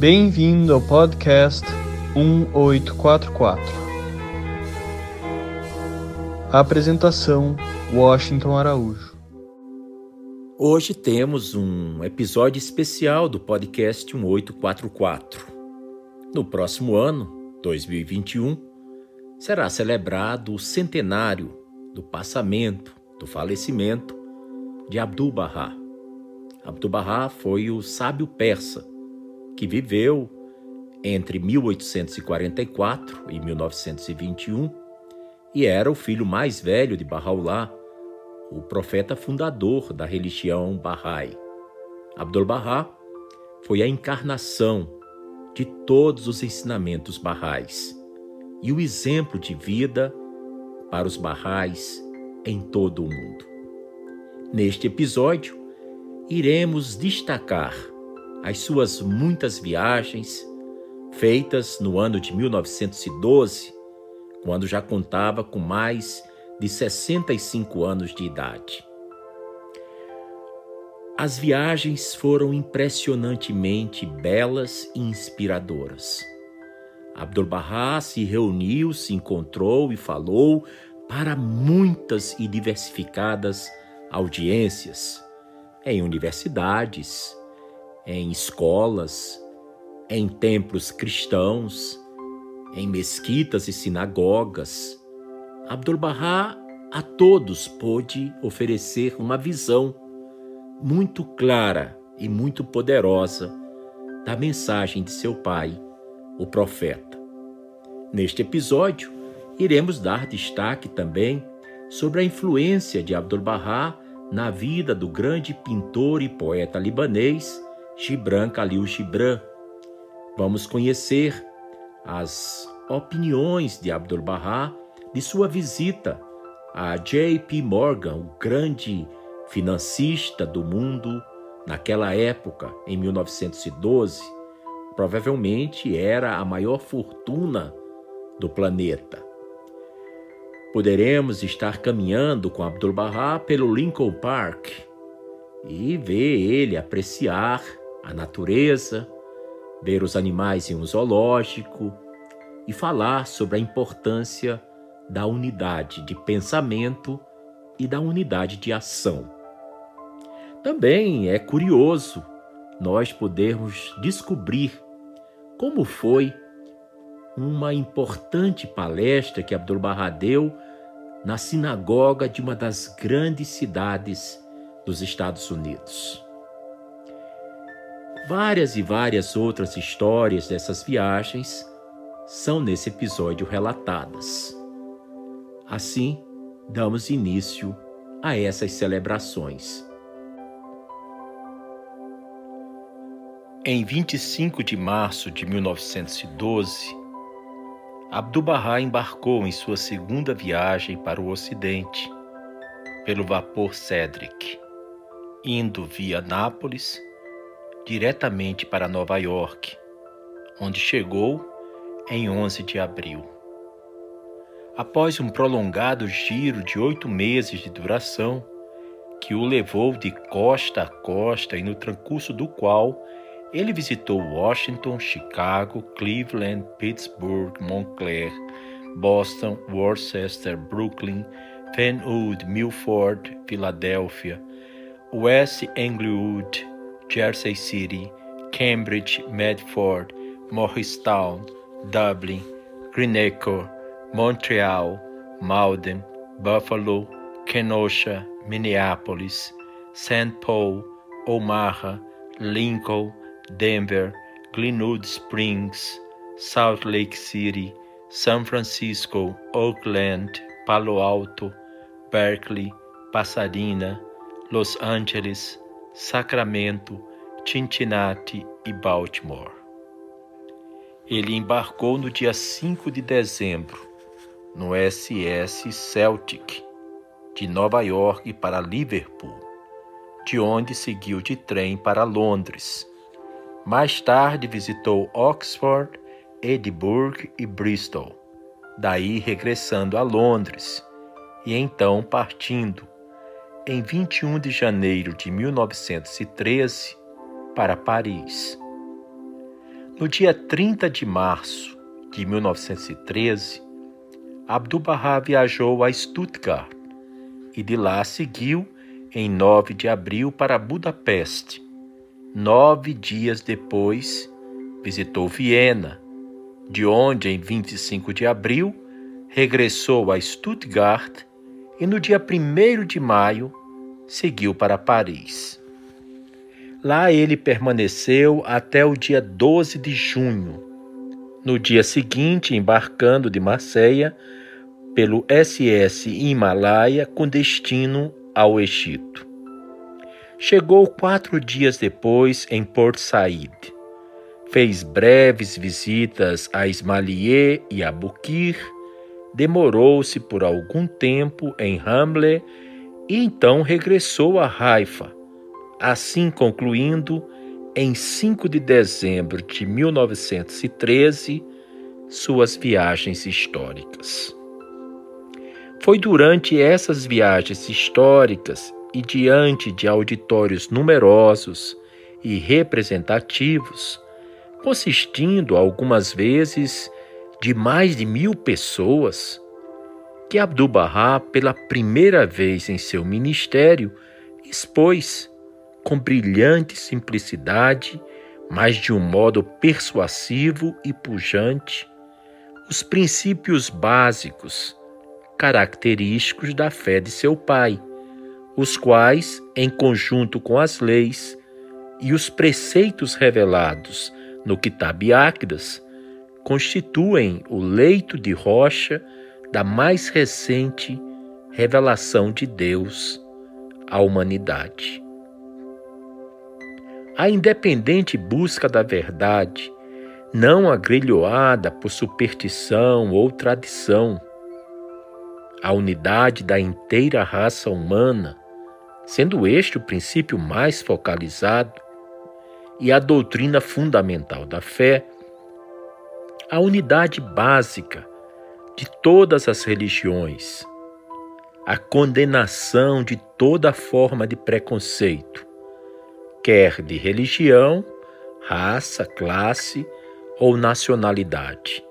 Bem-vindo ao podcast 1844. A apresentação: Washington Araújo. Hoje temos um episódio especial do podcast 1844. No próximo ano, 2021, será celebrado o centenário do passamento, do falecimento de Abdu'l-Bahá. Abdu'l-Bahá foi o sábio persa que viveu entre 1844 e 1921 e era o filho mais velho de Bahá'u'lláh, o profeta fundador da religião Bahá'í. Abdu'l-Bahá foi a encarnação de todos os ensinamentos Bahá'ís e o exemplo de vida para os Bahá'ís em todo o mundo. Neste episódio, iremos destacar as suas muitas viagens feitas no ano de 1912, quando já contava com mais de 65 anos de idade. As viagens foram impressionantemente belas e inspiradoras. Abdu'l-Bahá se reuniu, se encontrou e falou para muitas e diversificadas audiências em universidades, em escolas, em templos cristãos, em mesquitas e sinagogas. Abdu'l-Bahá a todos pôde oferecer uma visão muito clara e muito poderosa da mensagem de seu pai, o profeta. Neste episódio, iremos dar destaque também sobre a influência de Abdu'l-Bahá na vida do grande pintor e poeta libanês Gibran Khalil Gibran. Vamos conhecer as opiniões de Abdu'l-Bahá de sua visita a J.P. Morgan, o grande financista do mundo naquela época, em 1912, provavelmente era a maior fortuna do planeta. Poderemos estar caminhando com Abdu'l-Bahá pelo Lincoln Park e ver ele apreciar a natureza, ver os animais em um zoológico e falar sobre a importância da unidade de pensamento e da unidade de ação. Também é curioso nós podermos descobrir como foi uma importante palestra que Abdu'l-Bahá deu na sinagoga de uma das grandes cidades dos Estados Unidos. Várias e várias outras histórias dessas viagens são nesse episódio relatadas. Assim, damos início a essas celebrações. Em 25 de março de 1912, Abdu'l-Bahá embarcou em sua segunda viagem para o Ocidente, pelo vapor Cedric, indo via Nápoles diretamente para Nova York, onde chegou em 11 de abril. Após um prolongado giro de oito meses de duração, que o levou de costa a costa e no transcurso do qual ele visitou Washington, Chicago, Cleveland, Pittsburgh, Montclair, Boston, Worcester, Brooklyn, Fenwood, Milford, Filadélfia, West Englewood, Jersey City, Cambridge, Medford, Morristown, Dublin, Greenacre, Montreal, Malden, Buffalo, Kenosha, Minneapolis, St. Paul, Omaha, Lincoln, Denver, Glenwood Springs, Salt Lake City, San Francisco, Oakland, Palo Alto, Berkeley, Pasadena, Los Angeles, Sacramento, Cincinnati e Baltimore. Ele embarcou no dia 5 de dezembro no SS Celtic de Nova York para Liverpool, de onde seguiu de trem para Londres mais tarde visitou Oxford, Edimburgo e Bristol, daí regressando a Londres e então partindo, em 21 de janeiro de 1913, para Paris. No dia 30 de março de 1913, Abdu'l-Bahá viajou a Stuttgart e de lá seguiu em 9 de abril para Budapeste. Nove dias depois, visitou Viena, de onde, em 25 de abril, regressou a Stuttgart e no dia 1 de maio seguiu para Paris. Lá ele permaneceu até o dia 12 de junho. No dia seguinte, embarcando de Marseille pelo SS Himalaia com destino ao Egito. Chegou quatro dias depois em Port Said. Fez breves visitas a Ismailier e a Bukir, demorou-se por algum tempo em Hamle e então regressou a Haifa, assim concluindo em 5 de dezembro de 1913 suas viagens históricas. Foi durante essas viagens históricas e diante de auditórios numerosos e representativos, consistindo algumas vezes de mais de mil pessoas, que Abdu'l-Bahá, pela primeira vez em seu ministério, expôs, com brilhante simplicidade, mas de um modo persuasivo e pujante, os princípios básicos característicos da fé de seu pai, os quais, em conjunto com as leis e os preceitos revelados no Kitab Áquidas, constituem o leito de rocha da mais recente revelação de Deus à humanidade. A independente busca da verdade, não agrilhoada por superstição ou tradição, a unidade da inteira raça humana, sendo este o princípio mais focalizado, e a doutrina fundamental da fé, a unidade básica de todas as religiões, a condenação de toda forma de preconceito, quer de religião, raça, classe ou nacionalidade.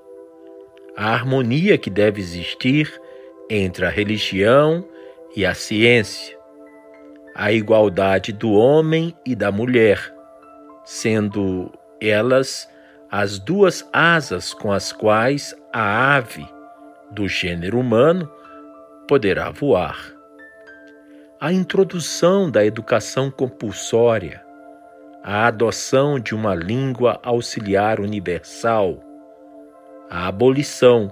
A harmonia que deve existir entre a religião e a ciência, a igualdade do homem e da mulher, sendo elas as duas asas com as quais a ave do gênero humano poderá voar. A introdução da educação compulsória, a adoção de uma língua auxiliar universal, a abolição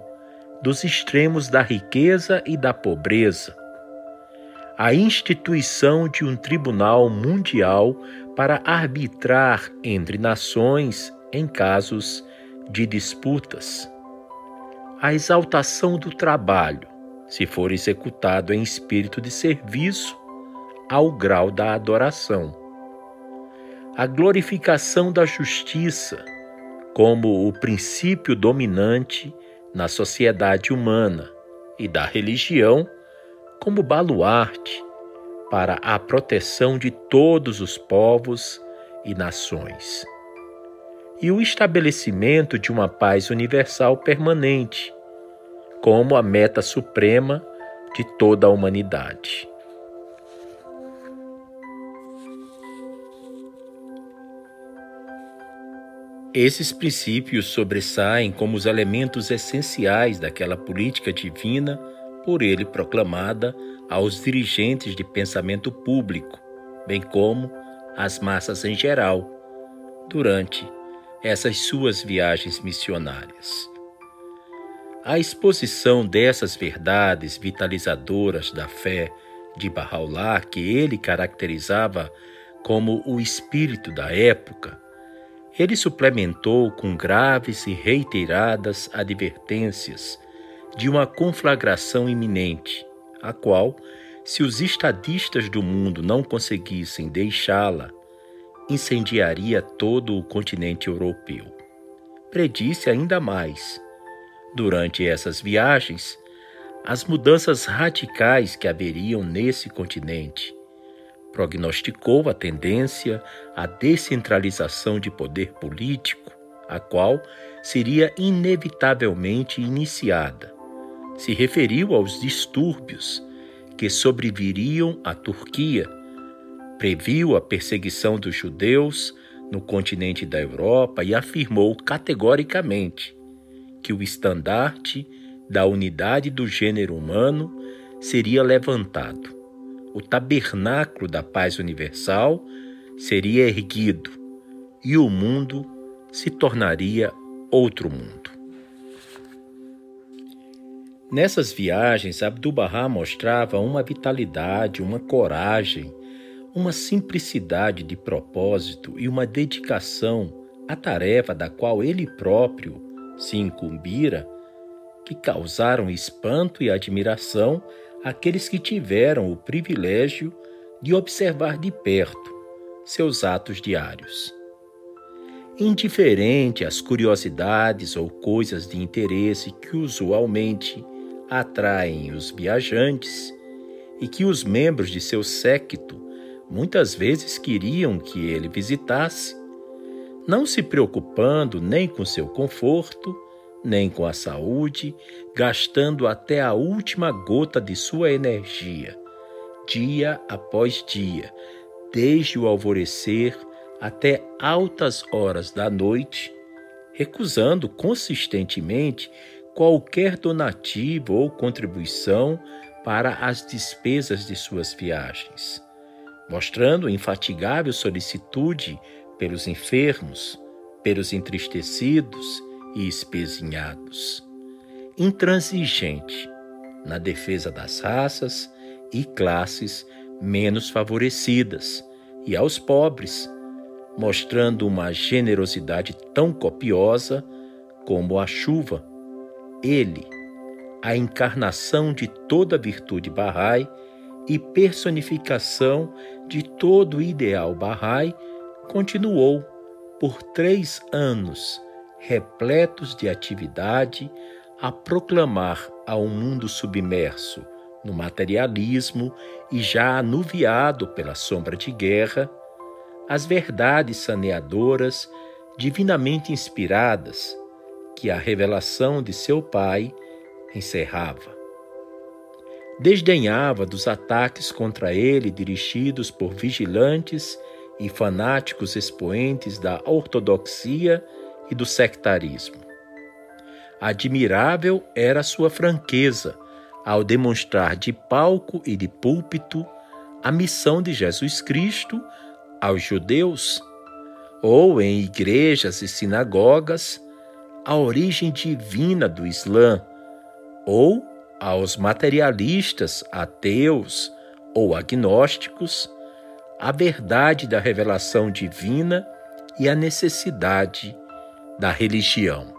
dos extremos da riqueza e da pobreza, a instituição de um tribunal mundial para arbitrar entre nações em casos de disputas, a exaltação do trabalho, se for executado em espírito de serviço, ao grau da adoração, a glorificação da justiça como o princípio dominante na sociedade humana e da religião como baluarte para a proteção de todos os povos e nações, e o estabelecimento de uma paz universal permanente, como a meta suprema de toda a humanidade. Esses princípios sobressaem como os elementos essenciais daquela política divina por ele proclamada aos dirigentes de pensamento público, bem como às massas em geral, durante essas suas viagens missionárias. A exposição dessas verdades vitalizadoras da fé de Bahá'u'lláh, que ele caracterizava como o espírito da época, ele suplementou com graves e reiteradas advertências de uma conflagração iminente, a qual, se os estadistas do mundo não conseguissem deixá-la, incendiaria todo o continente europeu. Predisse ainda mais, durante essas viagens, as mudanças radicais que haveriam nesse continente prognosticou a tendência à descentralização de poder político, a qual seria inevitavelmente iniciada. Se referiu aos distúrbios que sobreviriam à Turquia, previu a perseguição dos judeus no continente da Europa e afirmou categoricamente que o estandarte da unidade do gênero humano seria levantado. O tabernáculo da paz universal seria erguido e o mundo se tornaria outro mundo. Nessas viagens, Abdu'l-Bahá mostrava uma vitalidade, uma coragem, uma simplicidade de propósito e uma dedicação à tarefa da qual ele próprio se incumbira, que causaram espanto e admiração àqueles que tiveram o privilégio de observar de perto seus atos diários. Indiferente às curiosidades ou coisas de interesse que usualmente atraem os viajantes e que os membros de seu séquito muitas vezes queriam que ele visitasse, não se preocupando nem com seu conforto, nem com a saúde, gastando até a última gota de sua energia, dia após dia, desde o alvorecer até altas horas da noite, recusando consistentemente qualquer donativo ou contribuição para as despesas de suas viagens, mostrando infatigável solicitude pelos enfermos, pelos entristecidos e espezinhados, intransigente na defesa das raças e classes menos favorecidas e aos pobres, mostrando uma generosidade tão copiosa como a chuva. Ele, a encarnação de toda a virtude Bahá'í e personificação de todo o ideal Bahá'í, continuou por três anos, repletos de atividade, a proclamar a um mundo submerso no materialismo e já anuviado pela sombra de guerra, as verdades saneadoras, divinamente inspiradas, que a revelação de seu pai encerrava. Desdenhava dos ataques contra ele dirigidos por vigilantes e fanáticos expoentes da ortodoxia e do sectarismo. Admirável era sua franqueza ao demonstrar de palco e de púlpito a missão de Jesus Cristo aos judeus, ou em igrejas e sinagogas a origem divina do Islã, ou aos materialistas, ateus ou agnósticos, a verdade da revelação divina e a necessidade da religião.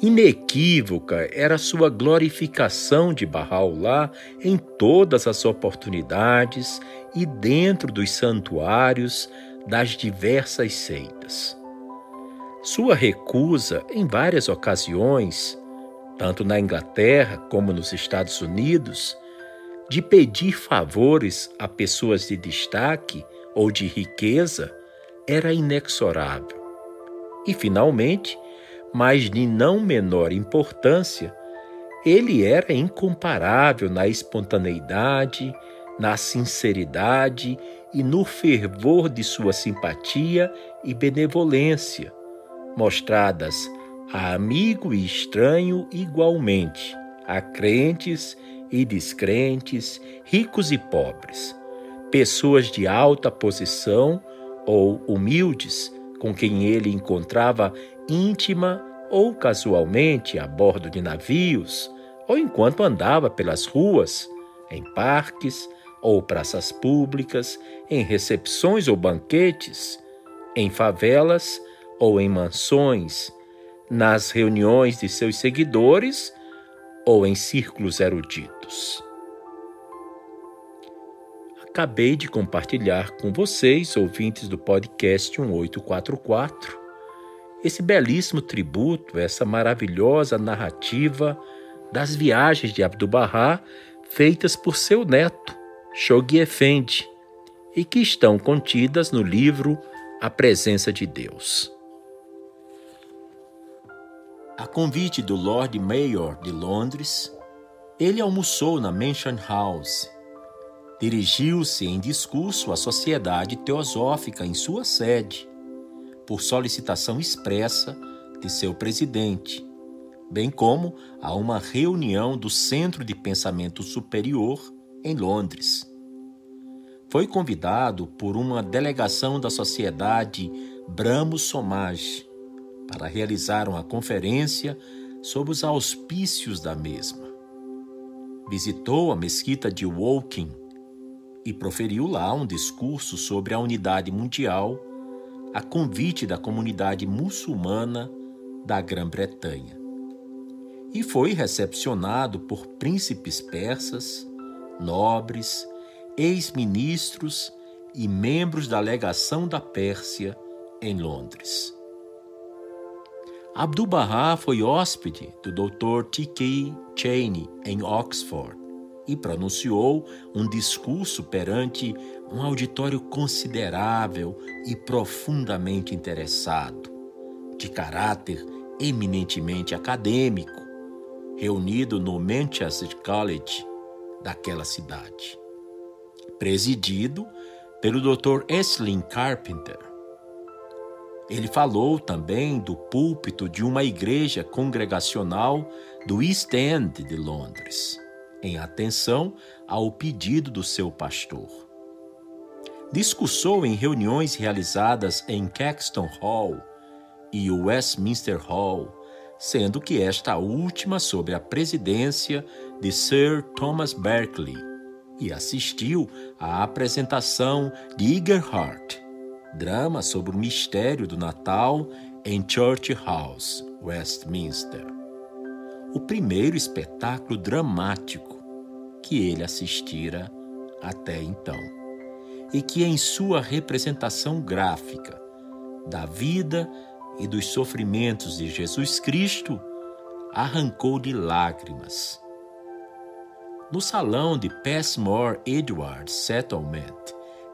Inequívoca era sua glorificação de Bahá'u'lláh em todas as oportunidades e dentro dos santuários das diversas seitas. Sua recusa, em várias ocasiões, tanto na Inglaterra como nos Estados Unidos, de pedir favores a pessoas de destaque ou de riqueza era inexorável. E, finalmente, mas de não menor importância, ele era incomparável na espontaneidade, na sinceridade e no fervor de sua simpatia e benevolência, mostradas a amigo e estranho igualmente, a crentes e descrentes, ricos e pobres, pessoas de alta posição ou humildes, com quem ele encontrava íntima ou casualmente a bordo de navios, ou enquanto andava pelas ruas, em parques ou praças públicas, em recepções ou banquetes, em favelas ou em mansões, nas reuniões de seus seguidores ou em círculos eruditos. Acabei de compartilhar com vocês, ouvintes do podcast 1844, esse belíssimo tributo, essa maravilhosa narrativa das viagens de Abdu'l-Bahá feitas por seu neto, Shoghi Effendi, e que estão contidas no livro A Presença de Deus. A convite do Lord Mayor de Londres, ele almoçou na Mansion House. Dirigiu-se em discurso à Sociedade Teosófica em sua sede, por solicitação expressa de seu presidente, bem como a uma reunião do Centro de Pensamento Superior em Londres. Foi convidado por uma delegação da Sociedade Brahmo Somaj para realizar uma conferência sob os auspícios da mesma. Visitou a mesquita de Woking e proferiu lá um discurso sobre a unidade mundial a convite da comunidade muçulmana da Grã-Bretanha. E foi recepcionado por príncipes persas, nobres, ex-ministros e membros da legação da Pérsia em Londres. Abdu'l-Bahá foi hóspede do Dr. T.K. Cheney em Oxford e pronunciou um discurso perante um auditório considerável e profundamente interessado, de caráter eminentemente acadêmico, reunido no Manchester College daquela cidade, presidido pelo Dr. Esslin Carpenter. Ele falou também do púlpito de uma igreja congregacional do East End de Londres, em atenção ao pedido do seu pastor. Discursou em reuniões realizadas em Caxton Hall e Westminster Hall, sendo que esta última sob a presidência de Sir Thomas Berkeley, e assistiu à apresentação de Eager Heart, drama sobre o mistério do Natal em Church House, Westminster. O primeiro espetáculo dramático que ele assistira até então, e que em sua representação gráfica da vida e dos sofrimentos de Jesus Cristo, arrancou-lhe lágrimas. No salão de Passmore Edward Settlement,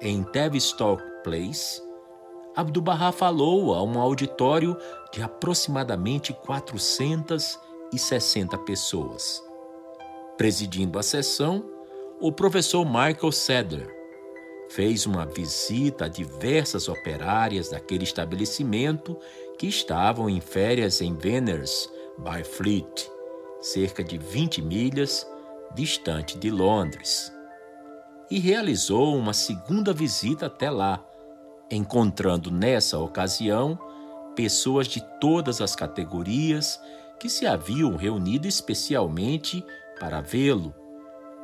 em Tavistock Place, Abdu'l-Bahá falou a um auditório de aproximadamente 460 pessoas. Presidindo a sessão, o professor Michael Sadler fez uma visita a diversas operárias daquele estabelecimento que estavam em férias em Venners by Fleet, cerca de 20 milhas distante de Londres, e realizou uma segunda visita até lá, encontrando nessa ocasião pessoas de todas as categorias que se haviam reunido especialmente para vê-lo,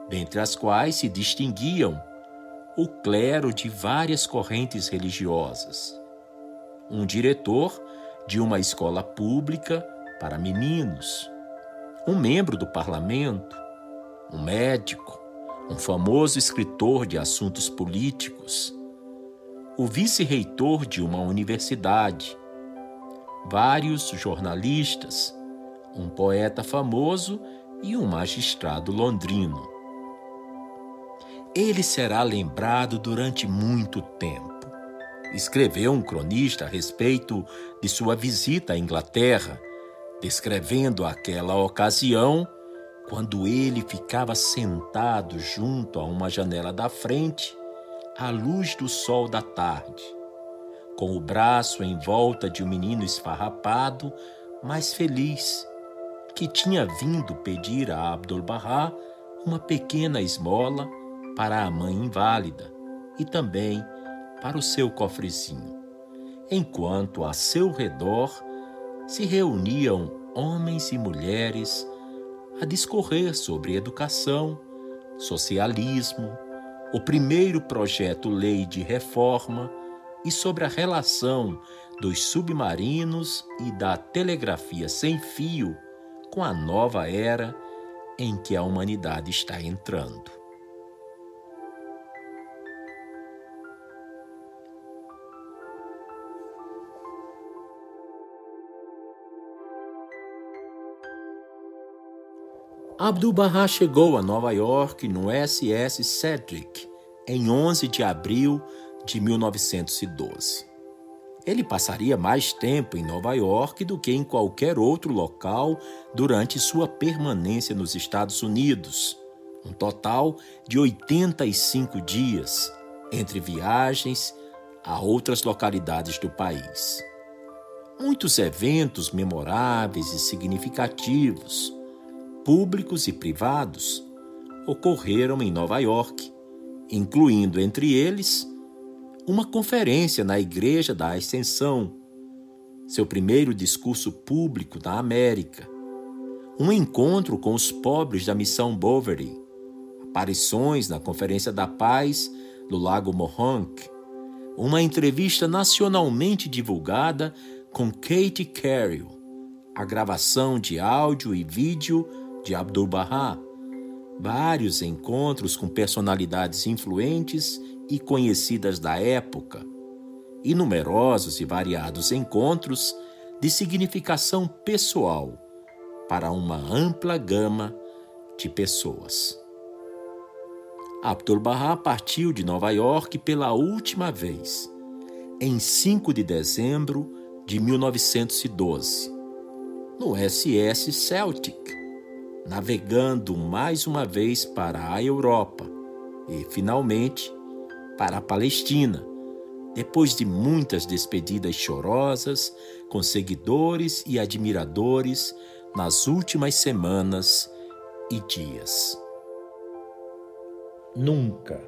dentre as quais se distinguiam o clero de várias correntes religiosas, um diretor de uma escola pública para meninos, um membro do parlamento, um médico, um famoso escritor de assuntos políticos, o vice-reitor de uma universidade, vários jornalistas, um poeta famoso e um magistrado londrino. Ele será lembrado durante muito tempo. Escreveu um cronista a respeito de sua visita à Inglaterra, descrevendo aquela ocasião quando ele ficava sentado junto a uma janela da frente, à luz do sol da tarde, com o braço em volta de um menino esfarrapado, mas feliz, que tinha vindo pedir a Abdul-Bahá uma pequena esmola para a mãe inválida e também para o seu cofrezinho, enquanto a seu redor se reuniam homens e mulheres a discorrer sobre educação, socialismo, o primeiro projeto-lei de reforma e sobre a relação dos submarinos e da telegrafia sem fio com a nova era em que a humanidade está entrando. Abdu'l-Bahá chegou a Nova York no SS Cedric em 11 de abril de 1912. ele passaria mais tempo em Nova York do que em qualquer outro local durante sua permanência nos Estados Unidos. Um total de 85 dias entre viagens a outras localidades do país. Muitos eventos memoráveis e significativos, públicos e privados, ocorreram em Nova York, incluindo entre eles uma conferência na Igreja da Ascensão, seu primeiro discurso público na América, um encontro com os pobres da Missão Bovary, aparições na Conferência da Paz no Lago Mohonk, uma entrevista nacionalmente divulgada com Kate Carroll, a gravação de áudio e vídeo de Abdu'l-Bahá, vários encontros com personalidades influentes e conhecidas da época, e numerosos e variados encontros de significação pessoal para uma ampla gama de pessoas. Abdu'l-Bahá partiu de Nova York pela última vez, em 5 de dezembro de 1912, no SS Celtic, navegando mais uma vez para a Europa e, finalmente, para a Palestina, depois de muitas despedidas chorosas com seguidores e admiradores nas últimas semanas e dias. Nunca,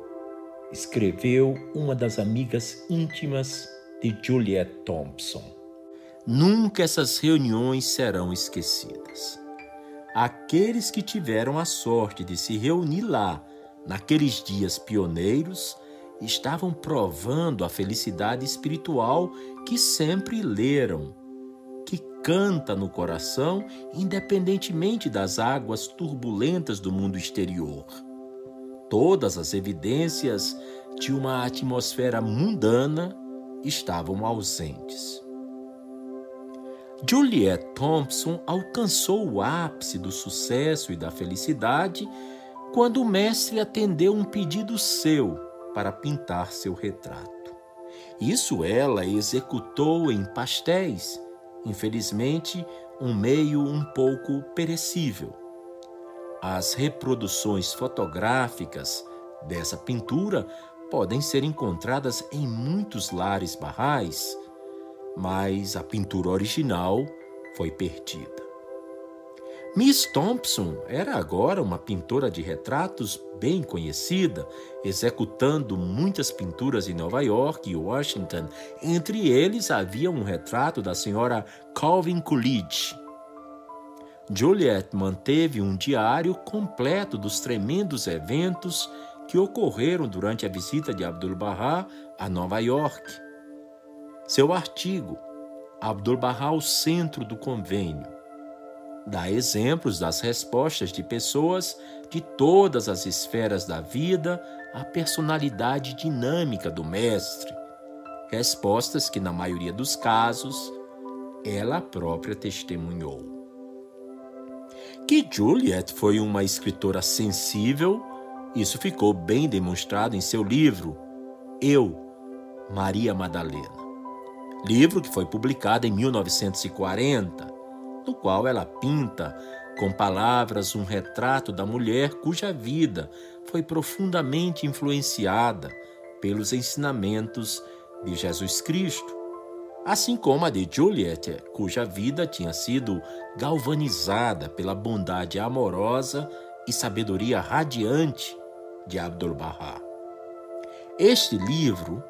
escreveu uma das amigas íntimas de Juliet Thompson. Nunca essas reuniões serão esquecidas. Aqueles que tiveram a sorte de se reunir lá naqueles dias pioneiros estavam provando a felicidade espiritual que sempre leram, que canta no coração independentemente das águas turbulentas do mundo exterior. Todas as evidências de uma atmosfera mundana estavam ausentes. Juliet Thompson alcançou o ápice do sucesso e da felicidade quando o mestre atendeu um pedido seu para pintar seu retrato. Isso ela executou em pastéis, infelizmente, um meio um pouco perecível. As reproduções fotográficas dessa pintura podem ser encontradas em muitos lares barrais, mas a pintura original foi perdida. Miss Thompson era agora uma pintora de retratos bem conhecida, executando muitas pinturas em Nova York e Washington. Entre eles havia um retrato da senhora Calvin Coolidge. Juliet manteve um diário completo dos tremendos eventos que ocorreram durante a visita de Abdu'l-Bahá a Nova York. Seu artigo, Abdu'l-Bahá ao centro do convênio, dá exemplos das respostas de pessoas de todas as esferas da vida à personalidade dinâmica do Mestre. Respostas que, na maioria dos casos, ela própria testemunhou. Que Juliet foi uma escritora sensível, isso ficou bem demonstrado em seu livro Eu, Maria Madalena. Livro que foi publicado em 1940 no qual ela pinta com palavras um retrato da mulher cuja vida foi profundamente influenciada pelos ensinamentos de Jesus Cristo, assim como a de Juliet, cuja vida tinha sido galvanizada pela bondade amorosa e sabedoria radiante de Abdu'l-Bahá. Este livro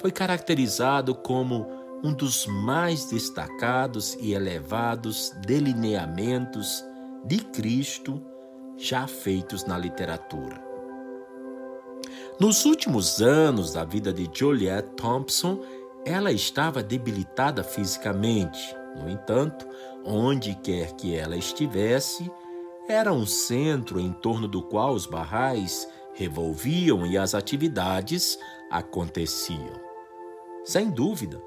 foi caracterizado como um dos mais destacados e elevados delineamentos de Cristo já feitos na literatura. Nos últimos anos da vida de Juliet Thompson, ela estava debilitada fisicamente. No entanto, onde quer que ela estivesse, era um centro em torno do qual os barrais revolviam e as atividades aconteciam. Sem dúvida,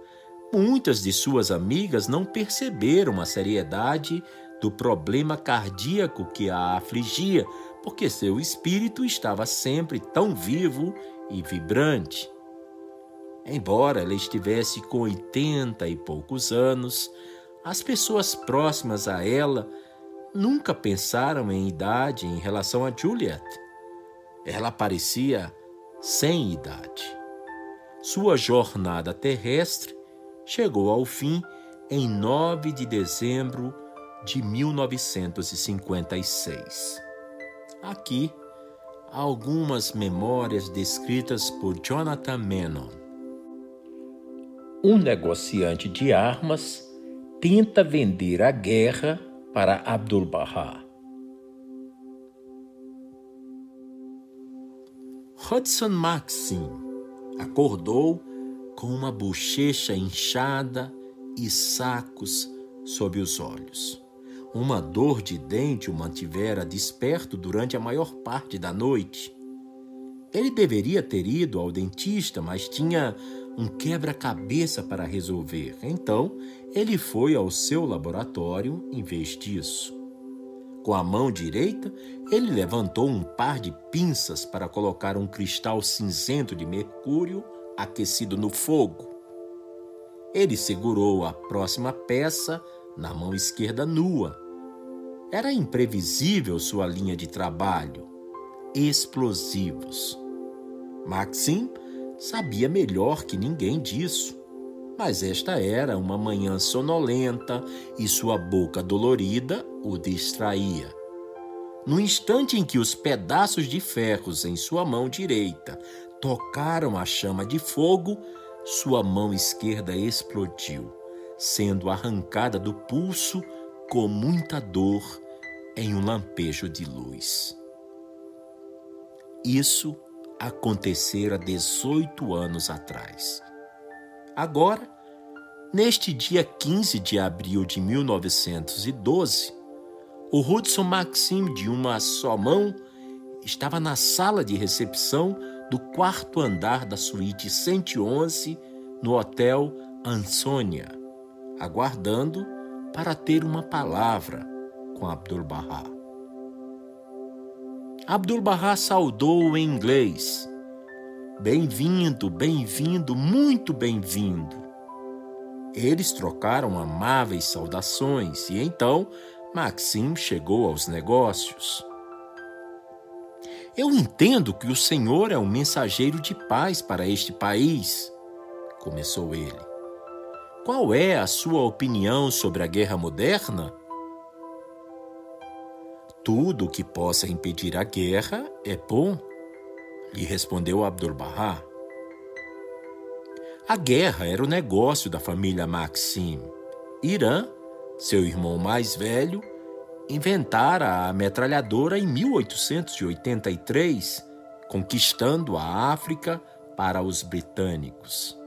Muitas de suas amigas não perceberam a seriedade do problema cardíaco que a afligia, porque seu espírito estava sempre tão vivo e vibrante. Embora ela estivesse com oitenta e poucos anos, as pessoas próximas a ela nunca pensaram em idade em relação a Juliet. Ela parecia sem idade. Sua jornada terrestre chegou ao fim em 9 de dezembro de 1956. Aqui, algumas memórias descritas por Jonathan Menon. Um negociante de armas tenta vender a guerra para Abdu'l-Bahá. Hudson Maxim acordou com uma bochecha inchada e sacos sob os olhos. Uma dor de dente o mantivera desperto durante a maior parte da noite. Ele deveria ter ido ao dentista, mas tinha um quebra-cabeça para resolver. Então, ele foi ao seu laboratório em vez disso. Com a mão direita, ele levantou um par de pinças para colocar um cristal cinzento de mercúrio aquecido no fogo. Ele segurou a próxima peça na mão esquerda nua. Era imprevisível sua linha de trabalho. Explosivos. Maxim sabia melhor que ninguém disso. Mas esta era uma manhã sonolenta e sua boca dolorida o distraía. No instante em que os pedaços de ferros em sua mão direita tocaram a chama de fogo, sua mão esquerda explodiu, sendo arrancada do pulso com muita dor em um lampejo de luz. Isso acontecera 18 anos atrás. Agora, neste dia 15 de abril de 1912, o Hudson Maxim, de uma só mão, estava na sala de recepção do quarto andar da suíte 111 no Hotel Ansônia, aguardando para ter uma palavra com Abdul-Bahá. Abdul-Bahá saudou em inglês. Bem-vindo, bem-vindo, muito bem-vindo. Eles trocaram amáveis saudações e então Maxim chegou aos negócios. Eu entendo que o Senhor é um mensageiro de paz para este país, começou ele. Qual é a sua opinião sobre a guerra moderna? Tudo que possa impedir a guerra é bom, lhe respondeu Abdul-Bahá. A guerra era o negócio da família Maxim. Irã, seu irmão mais velho, inventara a metralhadora em 1883, conquistando a África para os britânicos.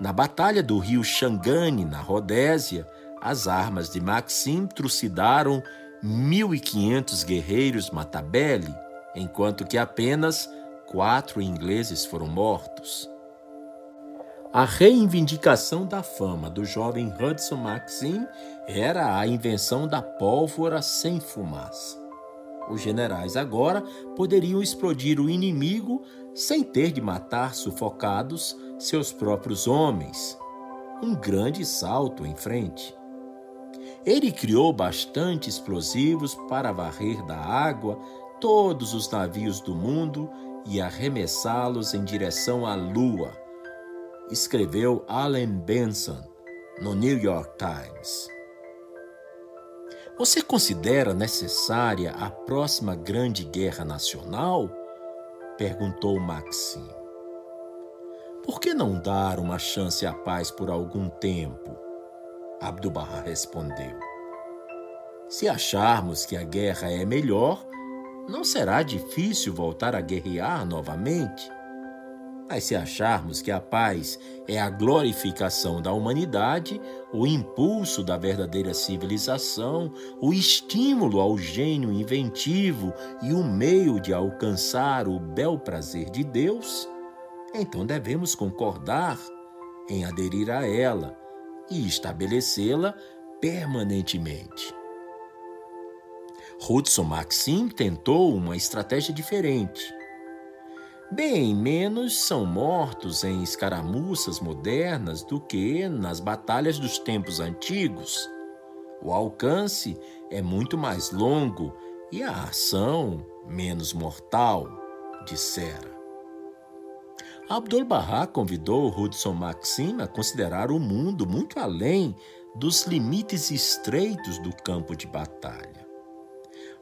Na Batalha do rio Xangane, na Rodésia, as armas de Maxim trucidaram 1.500 guerreiros Matabele, enquanto que apenas quatro ingleses foram mortos. A reivindicação da fama do jovem Hudson Maxim era a invenção da pólvora sem fumaça. Os generais agora poderiam explodir o inimigo sem ter de matar sufocados seus próprios homens. Um grande salto em frente. Ele criou bastante explosivos para varrer da água todos os navios do mundo e arremessá-los em direção à Lua escreveu Allen Benson no New York Times. Você considera necessária a próxima grande guerra nacional? perguntou Maxim. Por que não dar uma chance à paz por algum tempo? Abdu'l-Bahá respondeu. Se acharmos que a guerra é melhor, não será difícil voltar a guerrear novamente. Mas se acharmos que a paz é a glorificação da humanidade, o impulso da verdadeira civilização, o estímulo ao gênio inventivo e o meio de alcançar o bel prazer de Deus, então devemos concordar em aderir a ela e estabelecê-la permanentemente. Hudson Maxim tentou uma estratégia diferente bem menos são mortos em escaramuças modernas do que nas batalhas dos tempos antigos. O alcance é muito mais longo e a ação menos mortal, dissera. Abdu'l-Bahá convidou Hudson Maxim a considerar o mundo muito além dos limites estreitos do campo de batalha.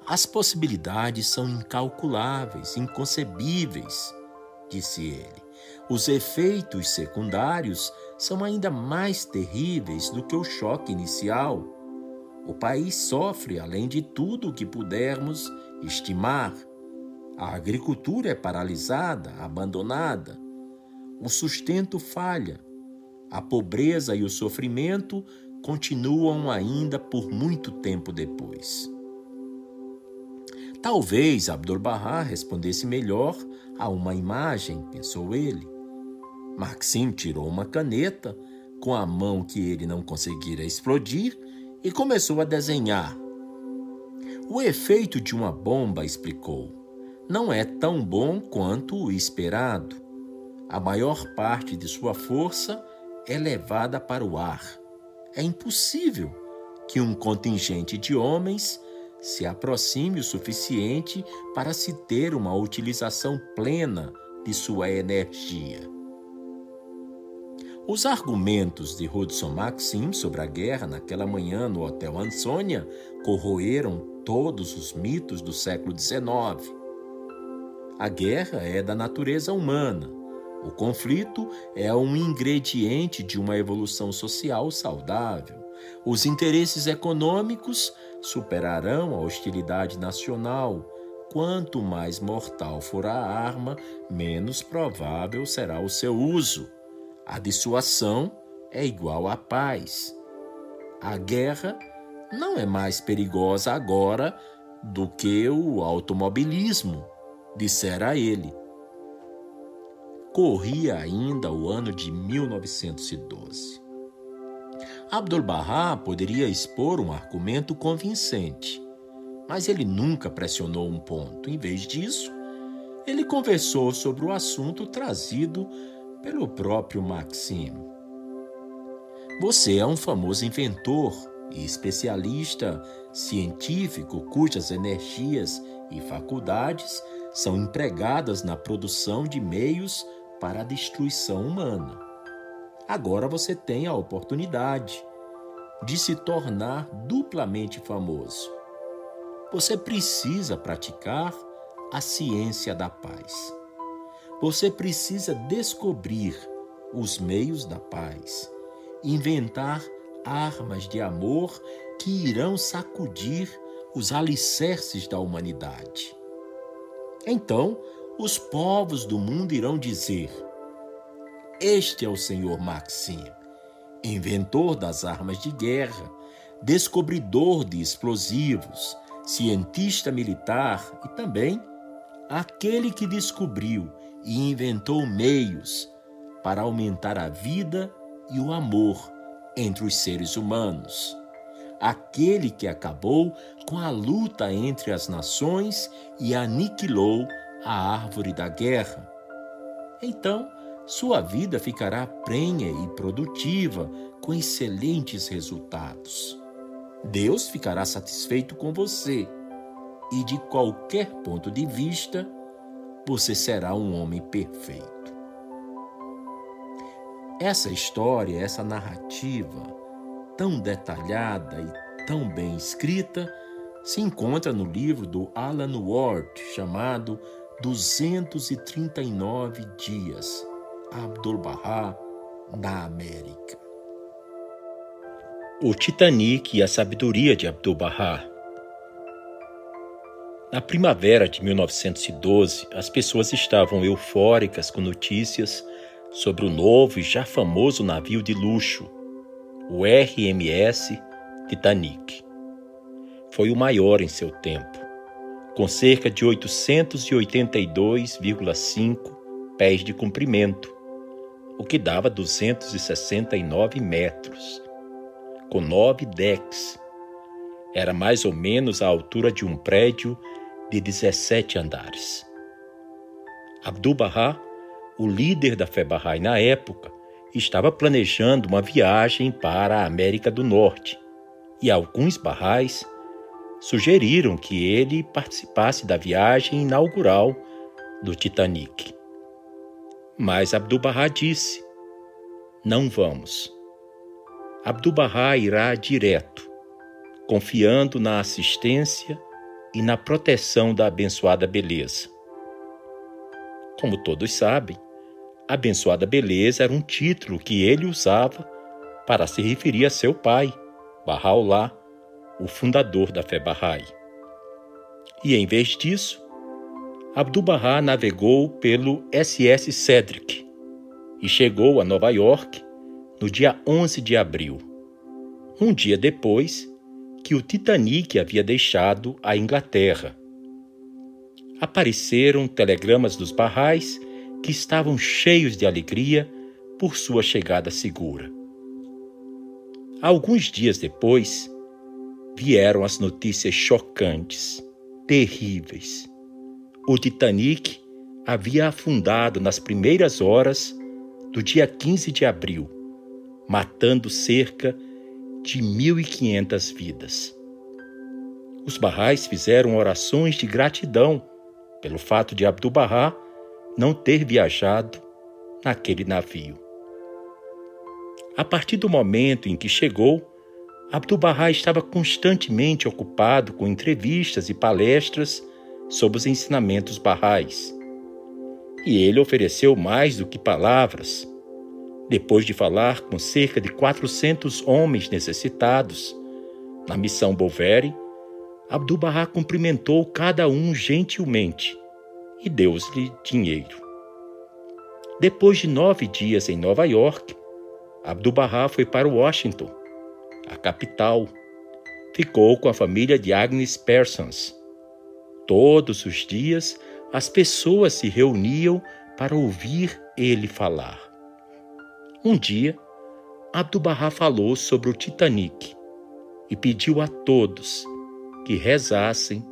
As possibilidades são incalculáveis, inconcebíveis, disse ele. Os efeitos secundários são ainda mais terríveis do que o choque inicial. O país sofre além de tudo o que pudermos estimar. A agricultura é paralisada, abandonada. O sustento falha. A pobreza e o sofrimento continuam ainda por muito tempo depois. Talvez Abdu'l-Bahá respondesse melhor a uma imagem, pensou ele. Maxim tirou uma caneta com a mão que ele não conseguira explodir e começou a desenhar. O efeito de uma bomba, explicou, não é tão bom quanto o esperado. A maior parte de sua força é levada para o ar. É impossível que um contingente de homens se aproxime o suficiente para se ter uma utilização plena de sua energia. Os argumentos de Hudson Maxim sobre a guerra naquela manhã no Hotel Ansônia corroeram todos os mitos do século XIX. A guerra é da natureza humana. O conflito é um ingrediente de uma evolução social saudável. Os interesses econômicos superarão a hostilidade nacional. Quanto mais mortal for a arma, menos provável será o seu uso. A dissuasão é igual à paz. A guerra não é mais perigosa agora do que o automobilismo, dissera ele. Corria ainda o ano de 1912. Abdu'l-Bahá poderia expor um argumento convincente, mas ele nunca pressionou um ponto. Em vez disso, ele conversou sobre o assunto trazido pelo próprio Maxim. Você é um famoso inventor e especialista científico cujas energias e faculdades são empregadas na produção de meios para a destruição humana. Agora você tem a oportunidade de se tornar duplamente famoso. Você precisa praticar a ciência da paz. Você precisa descobrir os meios da paz, inventar armas de amor que irão sacudir os alicerces da humanidade. Então, os povos do mundo irão dizer: este é o senhor Maxim, inventor das armas de guerra, descobridor de explosivos, cientista militar e também aquele que descobriu e inventou meios para aumentar a vida e o amor entre os seres humanos. Aquele que acabou com a luta entre as nações e aniquilou a árvore da guerra. Então, sua vida ficará prenha e produtiva, com excelentes resultados. Deus ficará satisfeito com você e, de qualquer ponto de vista, você será um homem perfeito. Essa história, essa narrativa tão detalhada e tão bem escrita, se encontra no livro do Alan Ward chamado 239 Dias Abdu'l-Bahá na América. O Titanic e a sabedoria de Abdu'l-Bahá. Na primavera de 1912, as pessoas estavam eufóricas com notícias sobre o novo e já famoso navio de luxo, o RMS Titanic. Foi o maior em seu tempo, com cerca de 882,5 pés de comprimento o que dava 269 metros, com nove decks. Era mais ou menos a altura de um prédio de 17 andares. Abdu'l-Bahá, o líder da fé Bahá'í na época, estava planejando uma viagem para a América do Norte e alguns Bahá'ís sugeriram que ele participasse da viagem inaugural do Titanic. Mas Abdu'l-Bahá disse: Não vamos. Abdu'l-Bahá irá direto, confiando na assistência e na proteção da abençoada beleza. Como todos sabem, abençoada beleza era um título que ele usava para se referir a seu pai, Bahá'u'lláh, o fundador da fé Bahá'í. E em vez disso, Abdu'l-Bahá navegou pelo SS Cedric e chegou a Nova York no dia 11 de abril, um dia depois que o Titanic havia deixado a Inglaterra. Apareceram telegramas dos barrais que estavam cheios de alegria por sua chegada segura. Alguns dias depois, vieram as notícias chocantes, terríveis. O Titanic havia afundado nas primeiras horas do dia 15 de abril, matando cerca de 1.500 vidas. Os barrais fizeram orações de gratidão pelo fato de Abdu'l-Bahá não ter viajado naquele navio. A partir do momento em que chegou, Abdu'l-Bahá estava constantemente ocupado com entrevistas e palestras sobre os ensinamentos barrais. E ele ofereceu mais do que palavras. Depois de falar com cerca de 400 homens necessitados na missão Boveri, Abdu'l-Bahá cumprimentou cada um gentilmente e deu-lhe dinheiro. Depois de nove dias em Nova York, Abdu'l-Bahá foi para Washington a capital, ficou com a família de Agnes Persons. Todos os dias, as pessoas se reuniam para ouvir ele falar. Um dia, Abdu'l-Bahá falou sobre o Titanic e pediu a todos que rezassem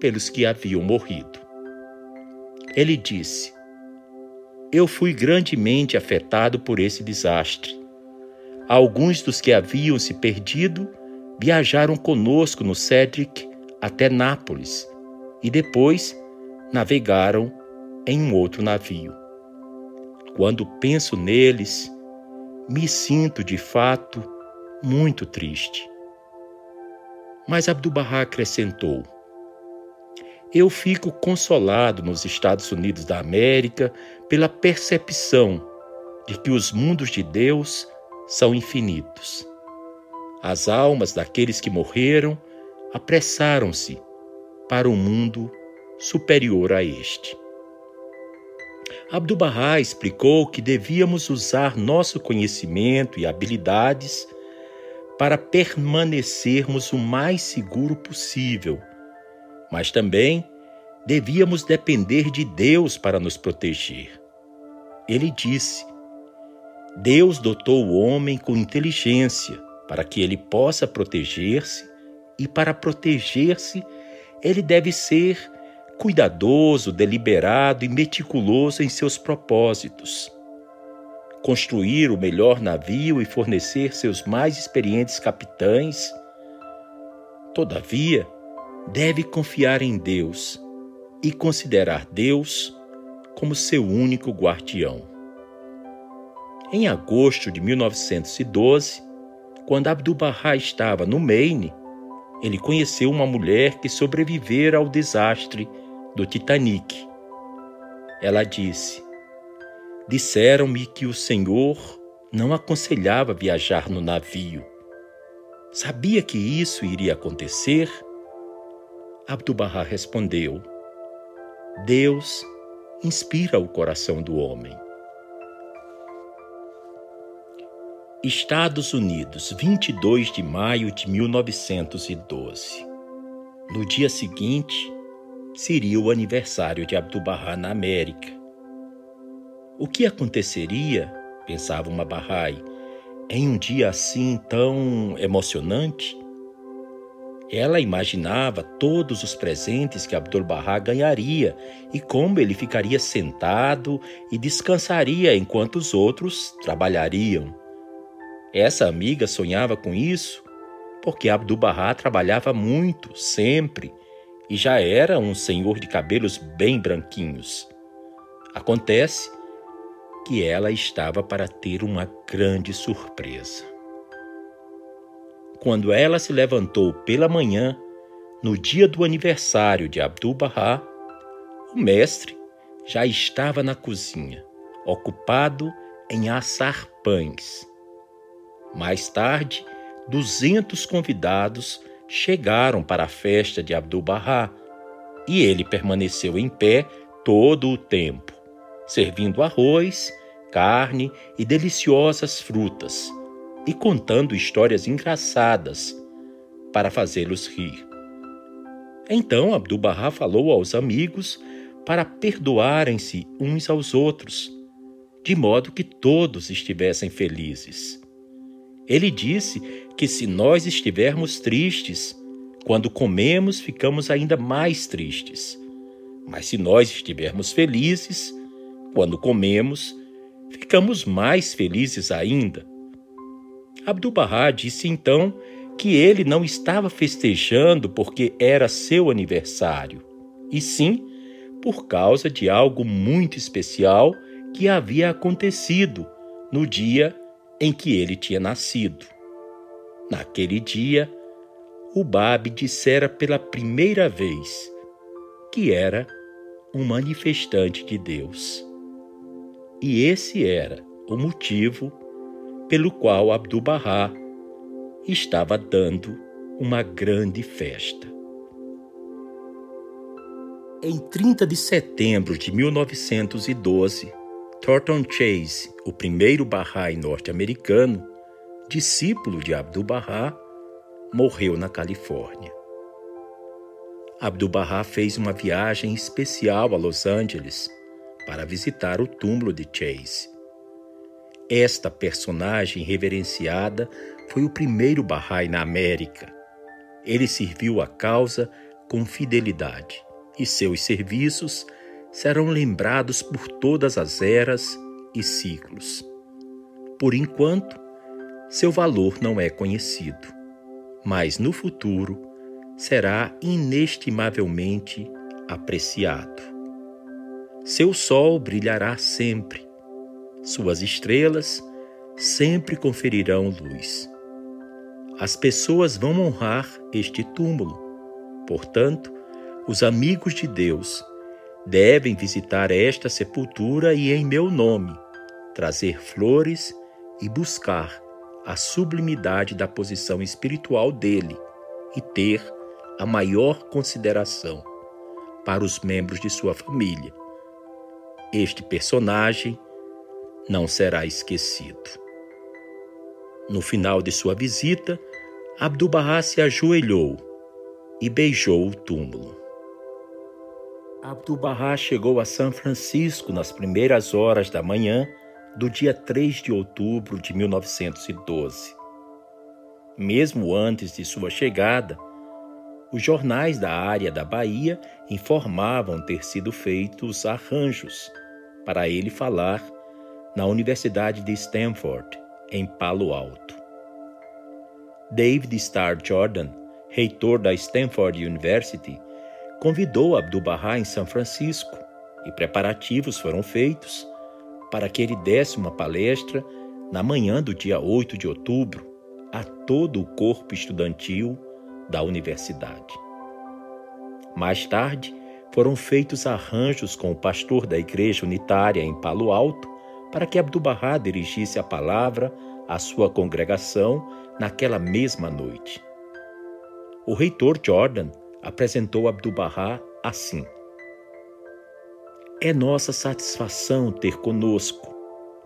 pelos que haviam morrido. Ele disse: Eu fui grandemente afetado por esse desastre Alguns dos que haviam se perdido viajaram conosco no Cedric até Nápoles e depois navegaram em um outro navio. Quando penso neles, me sinto de fato muito triste. Mas Abdu'l-Bahá acrescentou: Eu fico consolado nos Estados Unidos da América pela percepção de que os mundos de Deus são infinitos. As almas daqueles que morreram apressaram-se para um mundo superior a este. Abdu'l-Bahá explicou que devíamos usar nosso conhecimento e habilidades para permanecermos o mais seguro possível, mas também devíamos depender de Deus para nos proteger. Ele disse: Deus dotou o homem com inteligência para que ele possa proteger-se, e para proteger-se, ele deve ser cuidadoso, deliberado e meticuloso em seus propósitos. Construir o melhor navio e fornecer seus mais experientes capitães. Todavia, deve confiar em Deus e considerar Deus como seu único guardião. Em agosto de 1912, quando Abdu'l-Bahá estava no Maine, ele conheceu uma mulher que sobrevivera ao desastre do Titanic. Ela disse: Disseram-me que o Senhor não aconselhava viajar no navio. Sabia que isso iria acontecer? Abdu'l-Bahá respondeu: Deus inspira o coração do homem. Estados Unidos, 22 de maio de 1912. No dia seguinte, seria o aniversário de Abdu'l-Bahá na América. O que aconteceria, pensava uma Bahá'í, em um dia assim tão emocionante? Ela imaginava todos os presentes que Abdu'l-Bahá ganharia e como ele ficaria sentado e descansaria enquanto os outros trabalhariam. Essa amiga sonhava com isso porque Abdu'l-Bahá trabalhava muito, sempre, e já era um senhor de cabelos bem branquinhos. Acontece que ela estava para ter uma grande surpresa. Quando ela se levantou pela manhã, no dia do aniversário de Abdu'l-Bahá, o mestre já estava na cozinha, ocupado em assar pães. Mais tarde, duzentos convidados chegaram para a festa de Abdu'l-Bahá e ele permaneceu em pé todo o tempo, servindo arroz, carne e deliciosas frutas, e contando histórias engraçadas para fazê-los rir. Então Abdu'l-Bahá falou aos amigos para perdoarem-se uns aos outros, de modo que todos estivessem felizes. Ele disse que se nós estivermos tristes, quando comemos ficamos ainda mais tristes. Mas se nós estivermos felizes, quando comemos, ficamos mais felizes ainda. Abdu'l-Bahá disse então que ele não estava festejando porque era seu aniversário, e sim por causa de algo muito especial que havia acontecido no dia em que ele tinha nascido. Naquele dia, o Babe dissera pela primeira vez que era um manifestante de Deus. E esse era o motivo pelo qual Abdu'l-Bahá estava dando uma grande festa. Em 30 de setembro de 1912, Thornton Chase, o primeiro Bahá'í norte-americano, discípulo de Abdu'l-Bahá, morreu na Califórnia. Abdu'l-Bahá fez uma viagem especial a Los Angeles para visitar o túmulo de Chase. Esta personagem reverenciada foi o primeiro Bahá'í na América. Ele serviu a causa com fidelidade e seus serviços serão lembrados por todas as eras e ciclos. Por enquanto, seu valor não é conhecido, mas no futuro será inestimavelmente apreciado. Seu sol brilhará sempre, suas estrelas sempre conferirão luz. As pessoas vão honrar este túmulo, portanto, os amigos de Deus devem visitar esta sepultura e, em meu nome, trazer flores e buscar a sublimidade da posição espiritual dele e ter a maior consideração para os membros de sua família. Este personagem não será esquecido. No final de sua visita, Abdu'l-Bahá se ajoelhou e beijou o túmulo. Abdu'l-Bahá chegou a São Francisco nas primeiras horas da manhã do dia 3 de outubro de 1912. Mesmo antes de sua chegada, os jornais da área da Bahia informavam ter sido feitos arranjos para ele falar na Universidade de Stanford, em Palo Alto. David Starr Jordan, reitor da Stanford University, convidou Abdu'l-Bahá em São Francisco e preparativos foram feitos para que ele desse uma palestra na manhã do dia 8 de outubro a todo o corpo estudantil da universidade. Mais tarde, foram feitos arranjos com o pastor da igreja unitária em Palo Alto para que Abdu'l-Bahá dirigisse a palavra à sua congregação naquela mesma noite. O reitor Jordan apresentou Abdu'l-Bahá assim: É nossa satisfação ter conosco,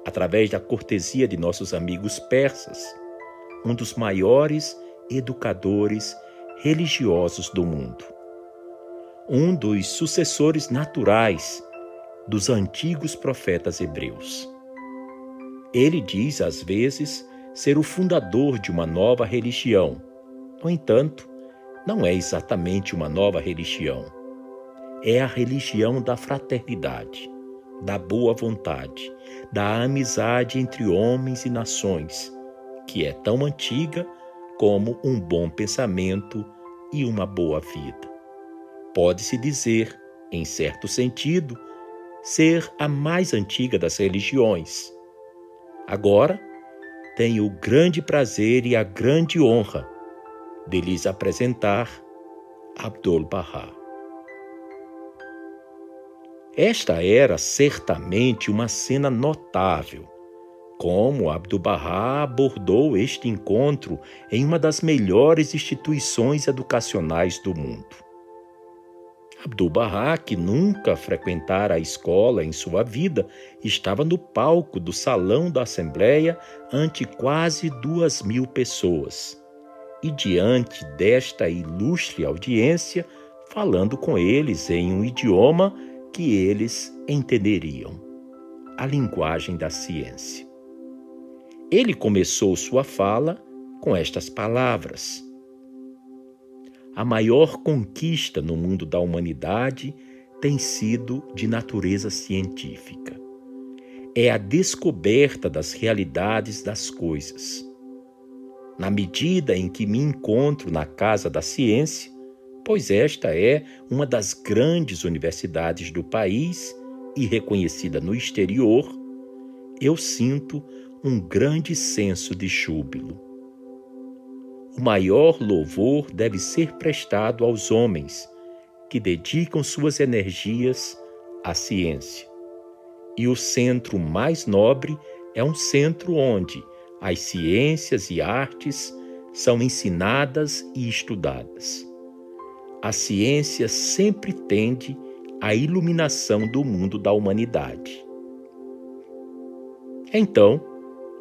através da cortesia de nossos amigos persas, um dos maiores educadores religiosos do mundo. Um dos sucessores naturais dos antigos profetas hebreus. Ele diz, às vezes, ser o fundador de uma nova religião. No entanto, não é exatamente uma nova religião. É a religião da fraternidade, da boa vontade, da amizade entre homens e nações, que é tão antiga como um bom pensamento e uma boa vida. Pode-se dizer, em certo sentido, ser a mais antiga das religiões. Agora, tenho o grande prazer e a grande honra de lhes apresentar Abdul-Bahá. Esta era certamente uma cena notável, como Abdu'l-Bahá abordou este encontro em uma das melhores instituições educacionais do mundo. Abdu'l-Bahá, que nunca frequentara a escola em sua vida, estava no palco do salão da Assembleia ante quase duas mil pessoas. E diante desta ilustre audiência, falando com eles em um idioma que eles entenderiam, a linguagem da ciência. Ele começou sua fala com estas palavras a maior conquista no mundo da humanidade tem sido de natureza científica. É a descoberta das realidades das coisas. Na medida em que me encontro na Casa da Ciência, pois esta é uma das grandes universidades do país e reconhecida no exterior, eu sinto um grande senso de júbilo o maior louvor deve ser prestado aos homens que dedicam suas energias à ciência. E o centro mais nobre é um centro onde as ciências e artes são ensinadas e estudadas. A ciência sempre tende à iluminação do mundo da humanidade. Então,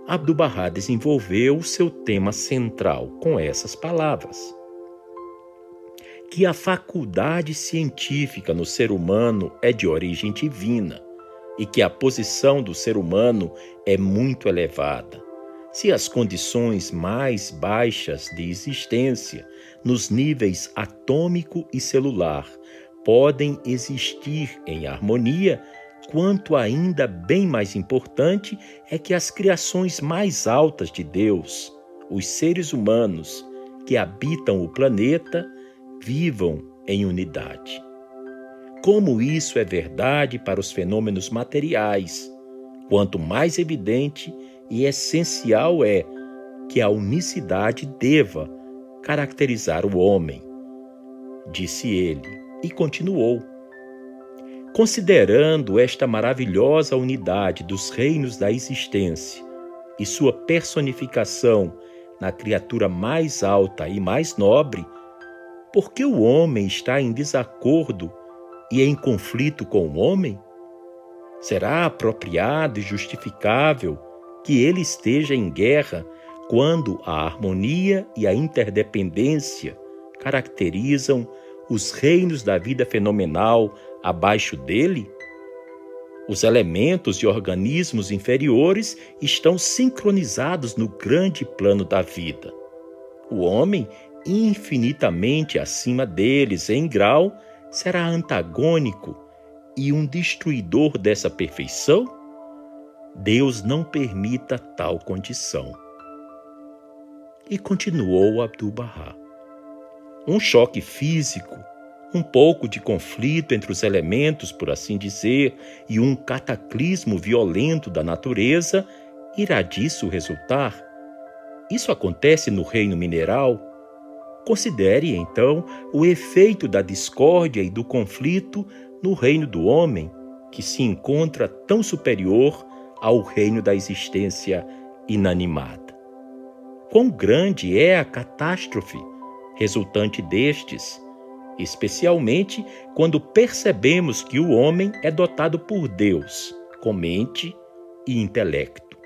Abdu'l-Bahá desenvolveu o seu tema central com essas palavras. Que a faculdade científica no ser humano é de origem divina e que a posição do ser humano é muito elevada. Se as condições mais baixas de existência, nos níveis atômico e celular, podem existir em harmonia, quanto ainda bem mais importante é que as criações mais altas de Deus, os seres humanos que habitam o planeta, vivam em unidade. Como isso é verdade para os fenômenos materiais, quanto mais evidente e essencial é que a unicidade deva caracterizar o homem, disse ele e continuou. Considerando esta maravilhosa unidade dos reinos da existência e sua personificação na criatura mais alta e mais nobre, por que o homem está em desacordo e em conflito com o homem? Será apropriado e justificável que ele esteja em guerra quando a harmonia e a interdependência caracterizam os reinos da vida fenomenal abaixo dele? Os elementos e organismos inferiores estão sincronizados no grande plano da vida. O homem, infinitamente acima deles em grau, será antagônico e um destruidor dessa perfeição? Deus não permita tal condição. E continuou Abdu'l-Bahá. Um choque físico um pouco de conflito entre os elementos, por assim dizer, e um cataclismo violento da natureza, irá disso resultar? Isso acontece no reino mineral? Considere, então, o efeito da discórdia e do conflito no reino do homem, que se encontra tão superior ao reino da existência inanimada. Quão grande é a catástrofe resultante destes? especialmente quando percebemos que o homem é dotado por Deus com mente e intelecto.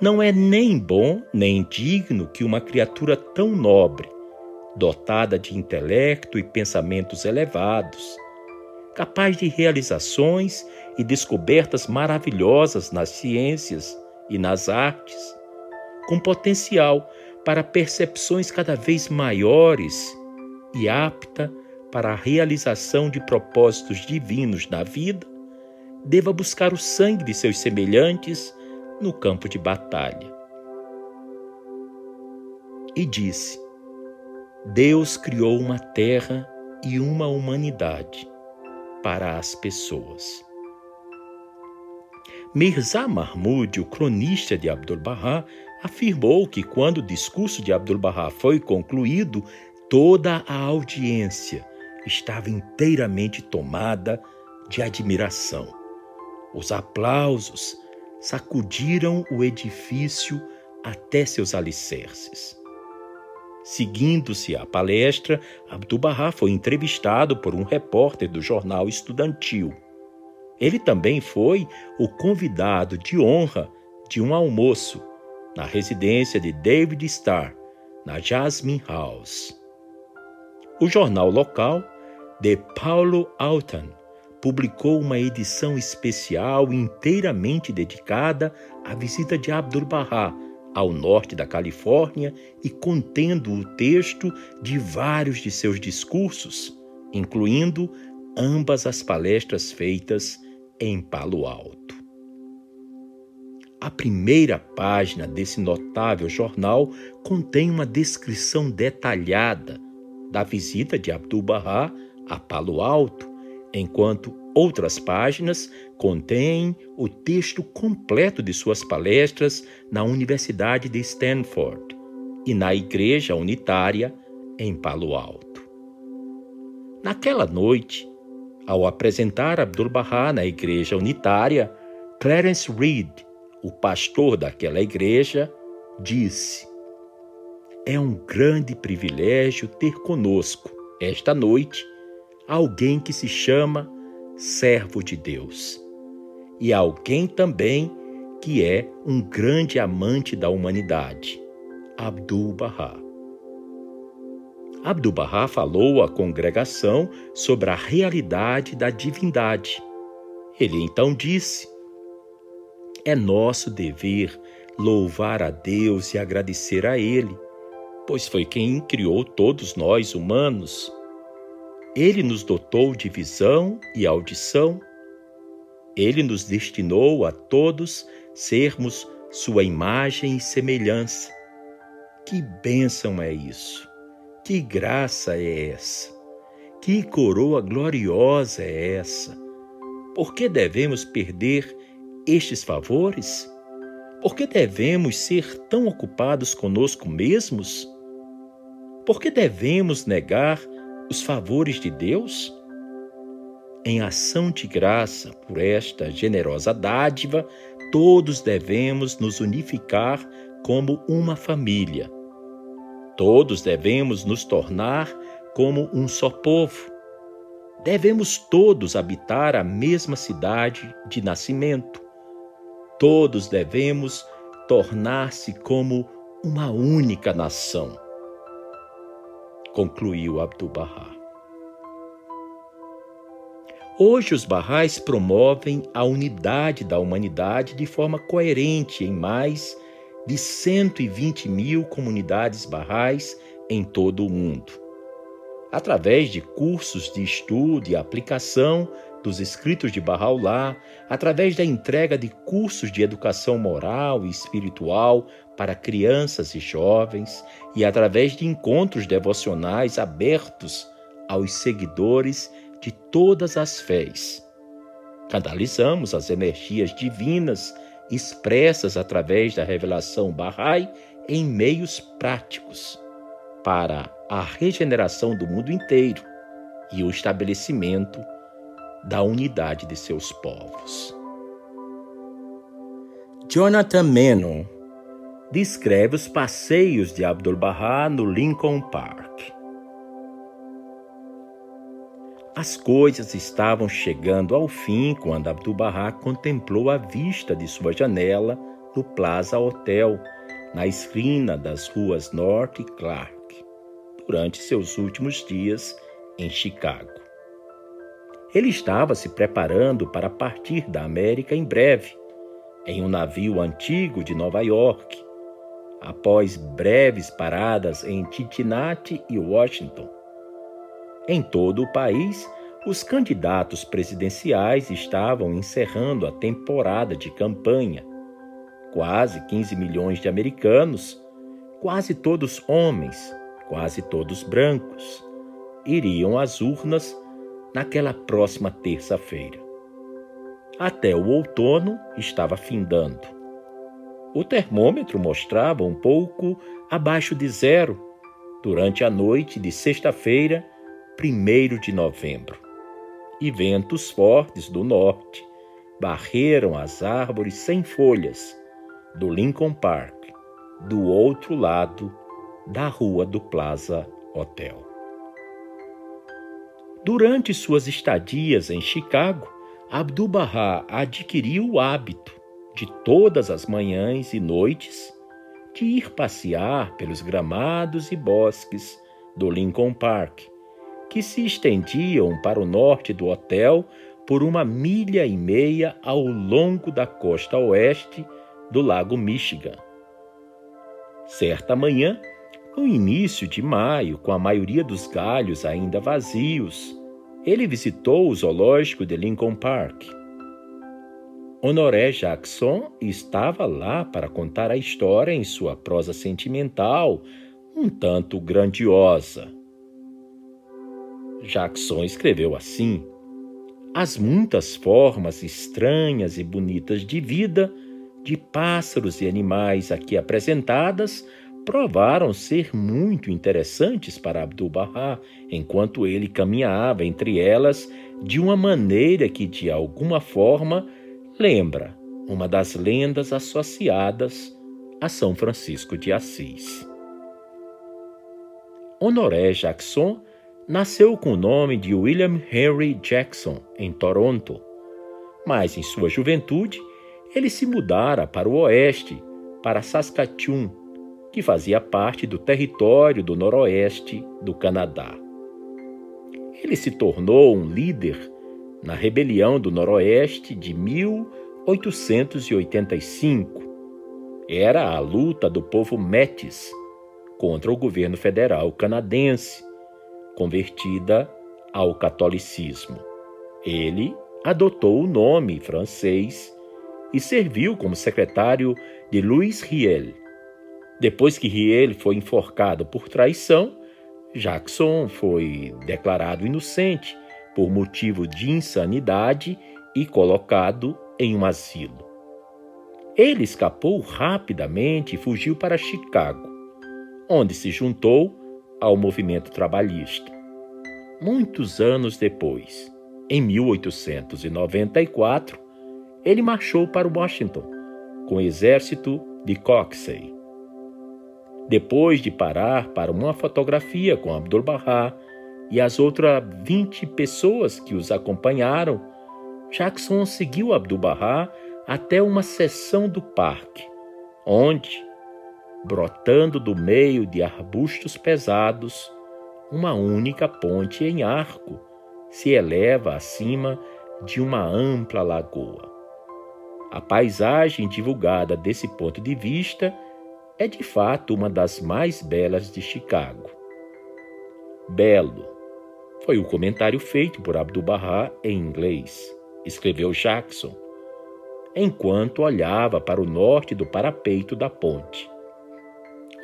Não é nem bom nem digno que uma criatura tão nobre, dotada de intelecto e pensamentos elevados, capaz de realizações e descobertas maravilhosas nas ciências e nas artes, com potencial para percepções cada vez maiores e apta para a realização de propósitos divinos na vida, deva buscar o sangue de seus semelhantes no campo de batalha. E disse: Deus criou uma terra e uma humanidade para as pessoas. Mirza Mahmud, o cronista de Abdu'l-Bahá, afirmou que quando o discurso de Abdu'l-Bahá foi concluído, toda a audiência estava inteiramente tomada de admiração. Os aplausos sacudiram o edifício até seus alicerces. Seguindo-se a palestra, Abdu'l-Bahá foi entrevistado por um repórter do jornal estudantil. Ele também foi o convidado de honra de um almoço na residência de David Starr, na Jasmine House. O jornal local, The Paulo Altan, publicou uma edição especial inteiramente dedicada à visita de Abdu'l-Bahá ao norte da Califórnia e contendo o texto de vários de seus discursos, incluindo ambas as palestras feitas em Palo Alto. A primeira página desse notável jornal contém uma descrição detalhada da visita de Abdu'l-Bahá a Palo Alto, enquanto outras páginas contêm o texto completo de suas palestras na Universidade de Stanford e na Igreja Unitária em Palo Alto. Naquela noite, ao apresentar Abdu'l-Bahá na Igreja Unitária, Clarence Reed, o pastor daquela igreja, disse: É um grande privilégio ter conosco, esta noite, alguém que se chama servo de Deus, e alguém também que é um grande amante da humanidade, Abdu'l-Bahá. Abdu'l-Bahá falou à congregação sobre a realidade da divindade. Ele então disse: É nosso dever louvar a Deus e agradecer a Ele, pois foi quem criou todos nós humanos ele nos dotou de visão e audição. Ele nos destinou a todos sermos sua imagem e semelhança. Que bênção é isso! Que graça é essa! Que coroa gloriosa é essa! Por que devemos perder estes favores? Por que devemos ser tão ocupados conosco mesmos? Por que devemos negar os favores de Deus? Em ação de graça por esta generosa dádiva, todos devemos nos unificar como uma família. Todos devemos nos tornar como um só povo. Devemos todos habitar a mesma cidade de nascimento. Todos devemos tornar-se como uma única nação concluiu Abdu'l-Bahá. Hoje, os Bahais promovem a unidade da humanidade de forma coerente em mais de 120 mil comunidades Bahais em todo o mundo. Através de cursos de estudo e aplicação dos escritos de Bahá'u'lláh, através da entrega de cursos de educação moral e espiritual para crianças e jovens e através de encontros devocionais abertos aos seguidores de todas as fés. Canalizamos as energias divinas expressas através da revelação Bahá'í em meios práticos para a regeneração do mundo inteiro e o estabelecimento da unidade de seus povos. Jonathan Menon descreve os passeios de Abdu'l-Bahá no Lincoln Park. As coisas estavam chegando ao fim quando Abdu'l-Bahá contemplou a vista de sua janela no Plaza Hotel, na esquina das ruas North e Clark, durante seus últimos dias em Chicago. Ele estava se preparando para partir da América em breve, em um navio antigo de Nova York. após breves paradas em Cincinnati e Washington. Em todo o país, os candidatos presidenciais estavam encerrando a temporada de campanha. Quase 15 milhões de americanos, quase todos homens, quase todos brancos, iriam às urnas naquela próxima terça-feira. Até o outono estava findando. O termômetro mostrava um pouco abaixo de zero durante a noite de sexta-feira, 1 de novembro e ventos fortes do norte barreram as árvores sem folhas do Lincoln Park, do outro lado da rua do Plaza Hotel. Durante suas estadias em Chicago, Abdu'l-Bahá adquiriu o hábito de todas as manhãs e noites de ir passear pelos gramados e bosques do Lincoln Park que se estendiam para o norte do hotel por uma milha e meia ao longo da costa oeste do Lago Michigan. Certa manhã, no início de maio, com a maioria dos galhos ainda vazios, ele visitou o zoológico de Lincoln Park. Honoré Jackson estava lá para contar a história em sua prosa sentimental, um tanto grandiosa. Jackson escreveu assim: As muitas formas estranhas e bonitas de vida de pássaros e animais aqui apresentadas provaram ser muito interessantes para Abdu'l-Bahá, enquanto ele caminhava entre elas de uma maneira que, de alguma forma, lembra uma das lendas associadas a São Francisco de Assis. Honoré Jackson nasceu com o nome de William Henry Jackson, em Toronto, mas em sua juventude ele se mudara para o oeste, para Saskatchewan, que fazia parte do território do noroeste do Canadá. Ele se tornou um líder na rebelião do noroeste de 1885. Era a luta do povo Métis contra o governo federal canadense convertida ao catolicismo. Ele adotou o nome francês e serviu como secretário de Louis Riel. Depois que Riel foi enforcado por traição, Jackson foi declarado inocente por motivo de insanidade e colocado em um asilo. Ele escapou rapidamente e fugiu para Chicago, onde se juntou ao movimento trabalhista. Muitos anos depois, em 1894, ele marchou para Washington com o exército de Coxey. Depois de parar para uma fotografia com Abdu'l-Bahá e as outras 20 pessoas que os acompanharam, Jackson seguiu Abdu'l-Bahá até uma seção do parque, onde, brotando do meio de arbustos pesados, uma única ponte em arco se eleva acima de uma ampla lagoa. A paisagem divulgada desse ponto de vista é de fato uma das mais belas de Chicago. Belo foi o comentário feito por Abdu'l-Bahá em inglês, escreveu Jackson, enquanto olhava para o norte do parapeito da ponte.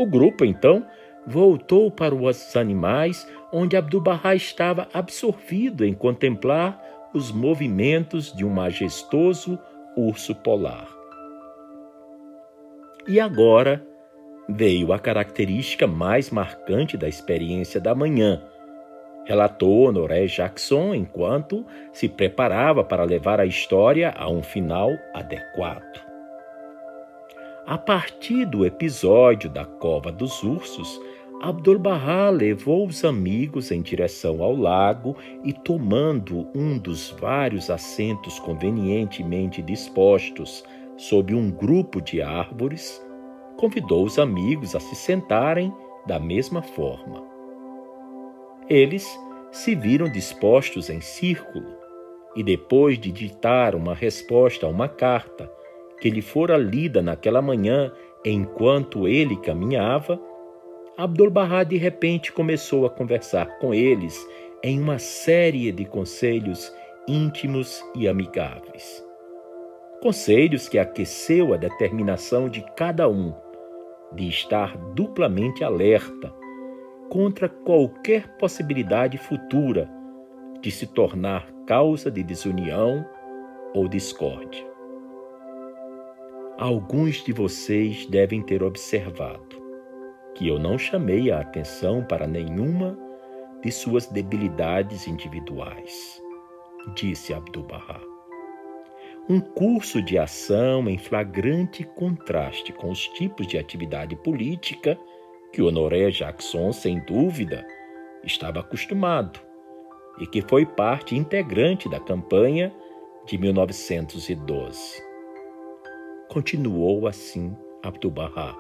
O grupo, então, voltou para os animais, onde Abdu'l-Bahá estava absorvido em contemplar os movimentos de um majestoso urso polar. E agora veio a característica mais marcante da experiência da manhã, relatou Honoré Jackson enquanto se preparava para levar a história a um final adequado. A partir do episódio da Cova dos Ursos, Abdu'l-Bahá levou os amigos em direção ao lago e, tomando um dos vários assentos convenientemente dispostos sob um grupo de árvores, convidou os amigos a se sentarem da mesma forma. Eles se viram dispostos em círculo e, depois de ditar uma resposta a uma carta que lhe fora lida naquela manhã enquanto ele caminhava, Abdul-Bahá de repente começou a conversar com eles em uma série de conselhos íntimos e amigáveis. Conselhos que aqueceu a determinação de cada um de estar duplamente alerta contra qualquer possibilidade futura de se tornar causa de desunião ou discórdia. Alguns de vocês devem ter observado que eu não chamei a atenção para nenhuma de suas debilidades individuais, disse Abdu'l-Bahá. Um curso de ação em flagrante contraste com os tipos de atividade política que Honoré Jackson, sem dúvida, estava acostumado e que foi parte integrante da campanha de 1912. Continuou assim Abdu'l-Bahá.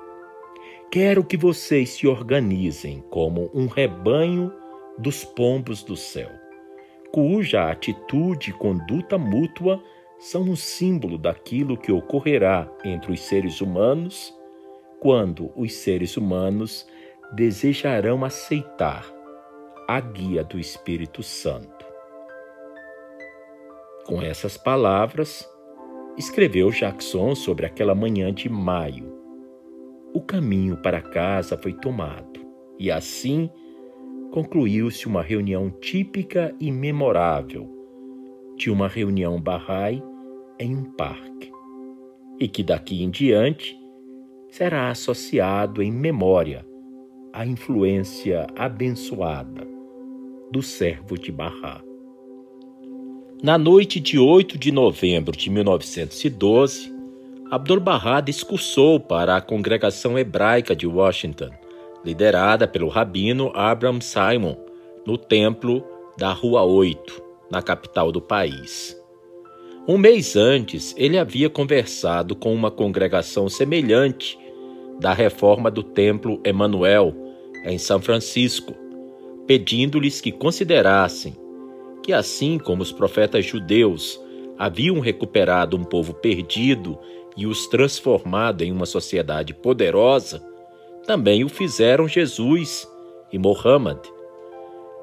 Quero que vocês se organizem como um rebanho dos pombos do céu, cuja atitude e conduta mútua são um símbolo daquilo que ocorrerá entre os seres humanos quando os seres humanos desejarão aceitar a guia do Espírito Santo. Com essas palavras, escreveu Jackson sobre aquela manhã de maio. O caminho para casa foi tomado e assim concluiu-se uma reunião típica e memorável de uma reunião Bahá'í em um parque, e que daqui em diante será associado em memória à influência abençoada do servo de Bahá. Na noite de 8 de novembro de 1912, Abdu'l-Bahá discursou para a congregação hebraica de Washington, liderada pelo rabino Abraham Simon, no templo da Rua 8, na capital do país. Um mês antes, ele havia conversado com uma congregação semelhante da reforma do Templo Emanuel, em São Francisco, pedindo-lhes que considerassem que, assim como os profetas judeus haviam recuperado um povo perdido e os transformado em uma sociedade poderosa, também o fizeram Jesus e Mohammed.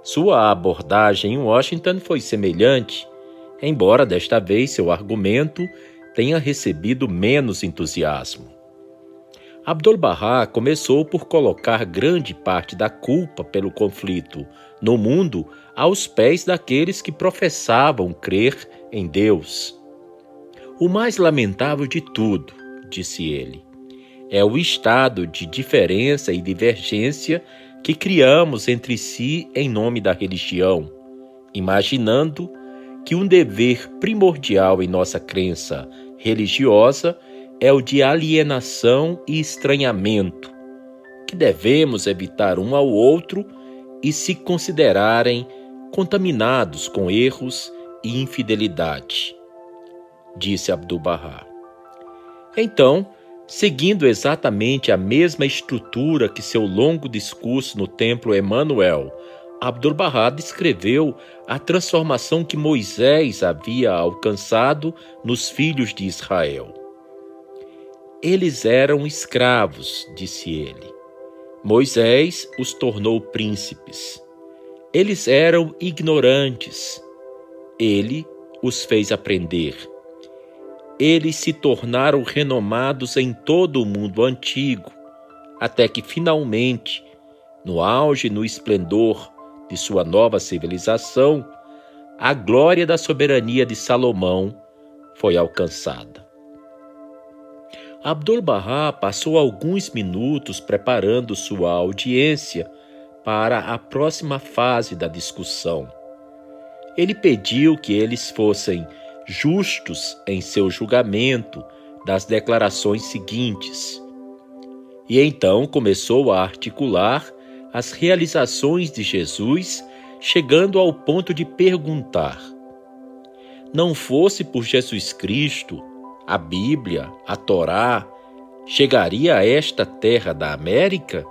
Sua abordagem em Washington foi semelhante, embora desta vez seu argumento tenha recebido menos entusiasmo. Abdul-Bahá começou por colocar grande parte da culpa pelo conflito no mundo aos pés daqueles que professavam crer em Deus. O mais lamentável de tudo, disse ele, é o estado de diferença e divergência que criamos entre si em nome da religião, imaginando que um dever primordial em nossa crença religiosa é o de alienação e estranhamento, que devemos evitar um ao outro e se considerarem contaminados com erros e infidelidade, disse Abdu'l-Bahá. Então, seguindo exatamente a mesma estrutura que seu longo discurso no templo Emanuel, Abdu'l-Bahá descreveu a transformação que Moisés havia alcançado nos filhos de Israel. Eles eram escravos, disse ele. Moisés os tornou príncipes. Eles eram ignorantes. Ele os fez aprender. Eles se tornaram renomados em todo o mundo antigo, até que finalmente, no auge e no esplendor de sua nova civilização, a glória da soberania de Salomão foi alcançada. Abdul-Bahá passou alguns minutos preparando sua audiência para a próxima fase da discussão. Ele pediu que eles fossem justos em seu julgamento das declarações seguintes. E então começou a articular as realizações de Jesus, chegando ao ponto de perguntar: Não fosse por Jesus Cristo, a Bíblia, a Torá, chegaria a esta terra da América?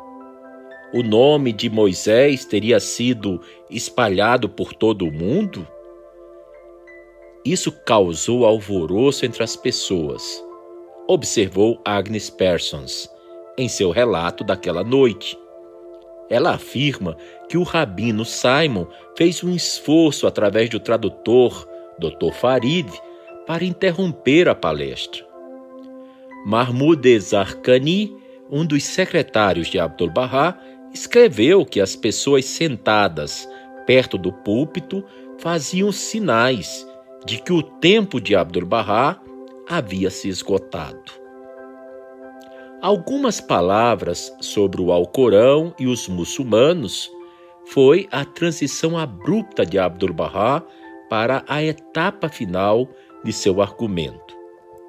O nome de Moisés teria sido espalhado por todo o mundo? Isso causou alvoroço entre as pessoas, observou Agnes Persons, em seu relato daquela noite. Ela afirma que o rabino Simon fez um esforço através do tradutor, Dr. Farid, para interromper a palestra. Mahmoud Zarkani, um dos secretários de Abdu'l-Bahá, escreveu que as pessoas sentadas perto do púlpito faziam sinais de que o tempo de Abdu'l-Bahá havia se esgotado. Algumas palavras sobre o Alcorão e os muçulmanos foi a transição abrupta de Abdu'l-Bahá para a etapa final de seu argumento.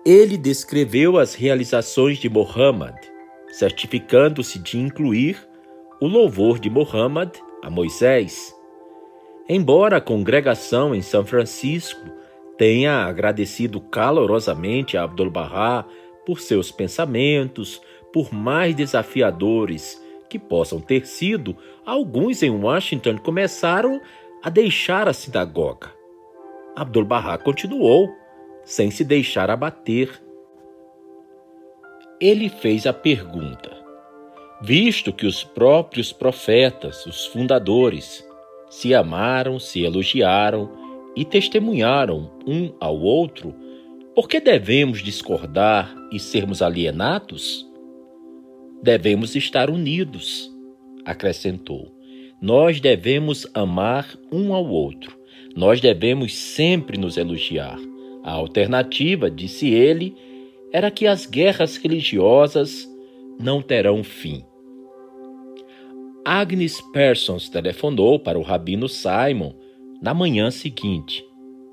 Ele descreveu as realizações de Muhammad, certificando-se de incluir o louvor de Muhammad a Moisés. Embora a congregação em São Francisco tenha agradecido calorosamente a Abdu'l-Bahá por seus pensamentos, por mais desafiadores que possam ter sido, alguns em Washington começaram a deixar a sinagoga. Abdu'l-Bahá continuou, sem se deixar abater. Ele fez a pergunta: visto que os próprios profetas, os fundadores, se amaram, se elogiaram e testemunharam um ao outro, por que devemos discordar e sermos alienados? Devemos estar unidos, acrescentou. Nós devemos amar um ao outro. Nós devemos sempre nos elogiar. A alternativa, disse ele, era que as guerras religiosas não terão fim. Agnes Persons telefonou para o rabino Simon na manhã seguinte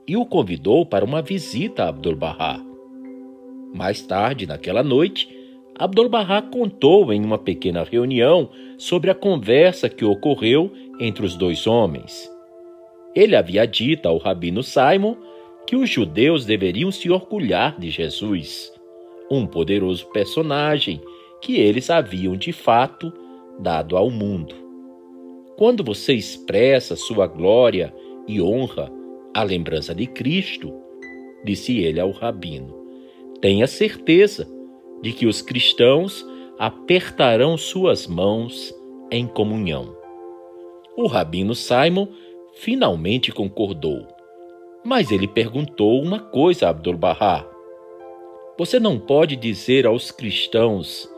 e o convidou para uma visita a Abdu'l-Bahá. Mais tarde, naquela noite, Abdu'l-Bahá contou em uma pequena reunião sobre a conversa que ocorreu entre os dois homens. Ele havia dito ao rabino Simon que os judeus deveriam se orgulhar de Jesus, um poderoso personagem que eles haviam de fato dado ao mundo. Quando você expressa sua glória e honra à lembrança de Cristo, disse ele ao rabino, tenha certeza de que os cristãos apertarão suas mãos em comunhão. O rabino Simon finalmente concordou, mas ele perguntou uma coisa a Abdu'l-Bahá. Você não pode dizer aos cristãos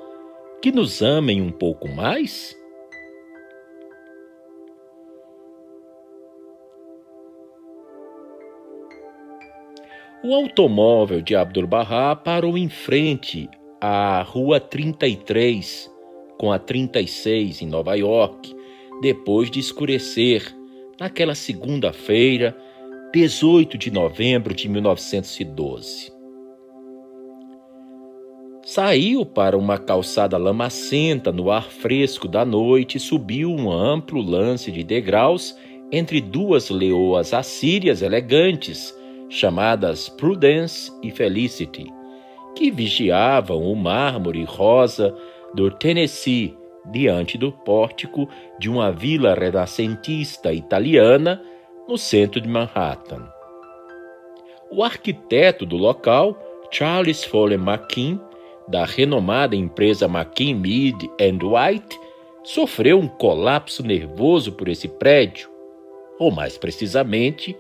que nos amem um pouco mais? O automóvel de Abdu'l-Bahá parou em frente à Rua 33 com a 36 em Nova York, depois de escurecer naquela segunda-feira, 18 de novembro de 1912. Saiu para uma calçada lamacenta no ar fresco da noite e subiu um amplo lance de degraus entre duas leoas assírias elegantes, chamadas Prudence e Felicity, que vigiavam o mármore rosa do Tennessee diante do pórtico de uma vila renascentista italiana no centro de Manhattan. O arquiteto do local, Charles Foley McKean, da renomada empresa McKean Mead White, sofreu um colapso nervoso por esse prédio, ou mais precisamente,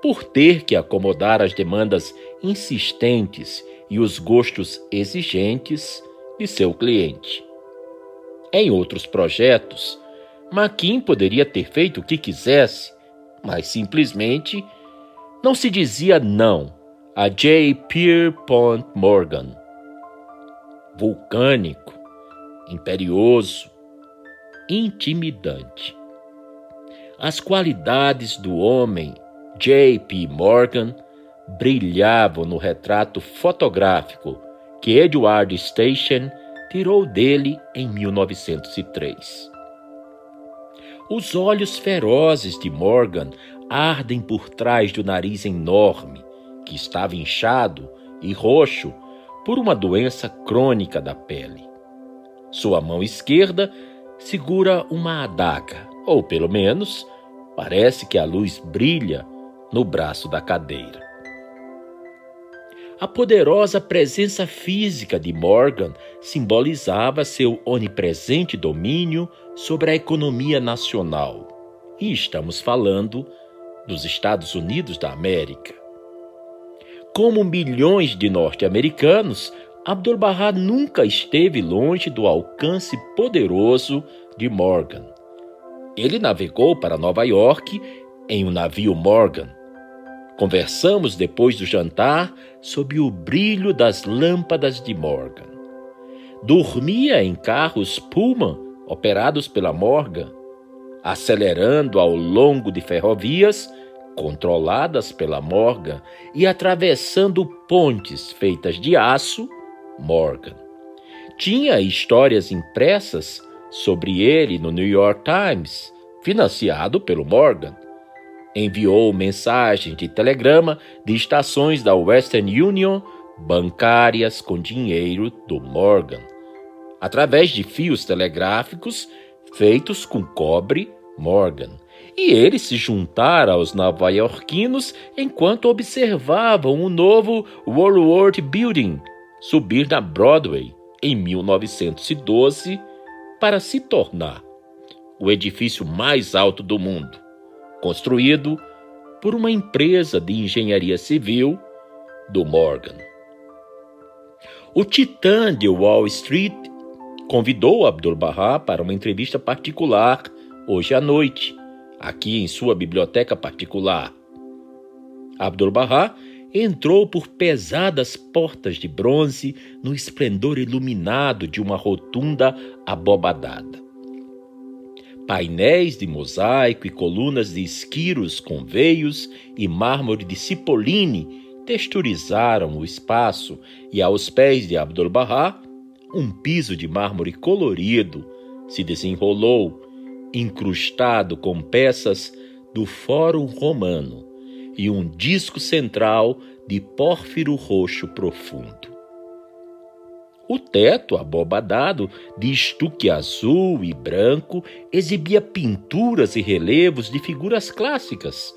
por ter que acomodar as demandas insistentes e os gostos exigentes de seu cliente. Em outros projetos, Maquin poderia ter feito o que quisesse, mas simplesmente não se dizia não a J. Pierpont Morgan. Vulcânico, imperioso, intimidante. As qualidades do homem J.P. Morgan brilhavam no retrato fotográfico que Edward Station tirou dele em 1903. Os olhos ferozes de Morgan ardem por trás do nariz enorme, que estava inchado e roxo por uma doença crônica da pele. Sua mão esquerda segura uma adaga, ou pelo menos parece que a luz brilha no braço da cadeira. a poderosa presença física de Morgan simbolizava seu onipresente domínio sobre a economia nacional. E estamos falando dos Estados Unidos da América. Como milhões de norte-americanos, Abdu'l-Bahá nunca esteve longe do alcance poderoso de Morgan. Ele navegou para Nova York em um navio Morgan. Conversamos depois do jantar sob o brilho das lâmpadas de Morgan. Dormia em carros Pullman operados pela Morgan, acelerando ao longo de ferrovias controladas pela Morgan e atravessando pontes feitas de aço Morgan. Tinha histórias impressas sobre ele no New York Times, financiado pelo Morgan. Enviou mensagens de telegrama de estações da Western Union bancárias com dinheiro do Morgan, através de fios telegráficos feitos com cobre Morgan. E ele se juntara aos nova-iorquinos enquanto observavam o novo World Building subir na Broadway em 1912 para se tornar o edifício mais alto do mundo, construído por uma empresa de engenharia civil do Morgan. O titã de Wall Street convidou Abdul-Bahá para uma entrevista particular hoje à noite, aqui em sua biblioteca particular. Abdul-Bahá entrou por pesadas portas de bronze no esplendor iluminado de uma rotunda abobadada. Painéis de mosaico e colunas de esquiros com veios e mármore de cipoline texturizaram o espaço e aos pés de Abdu'l-Bahá, um piso de mármore colorido se desenrolou, incrustado com peças do Fórum Romano e um disco central de pórfiro roxo profundo. O teto, abobadado, de estuque azul e branco, exibia pinturas e relevos de figuras clássicas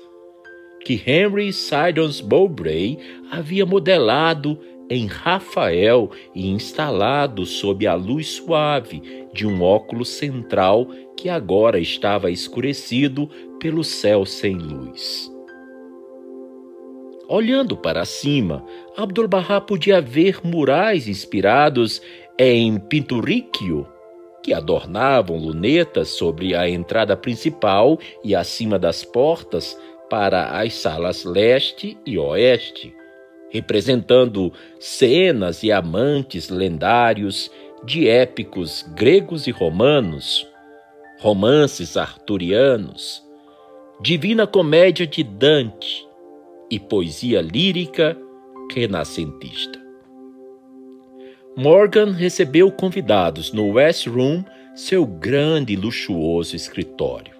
que Henry Sidons Mowbray havia modelado em Rafael e instalado sob a luz suave de um óculos central que agora estava escurecido pelo céu sem luz. Olhando para cima, Abdu'l-Bahá podia ver murais inspirados em Pinturicchio, que adornavam lunetas sobre a entrada principal e acima das portas para as salas leste e oeste, representando cenas e amantes lendários de épicos gregos e romanos, romances arturianos, divina comédia de Dante, e poesia lírica renascentista. Morgan recebeu convidados no West Room, seu grande e luxuoso escritório.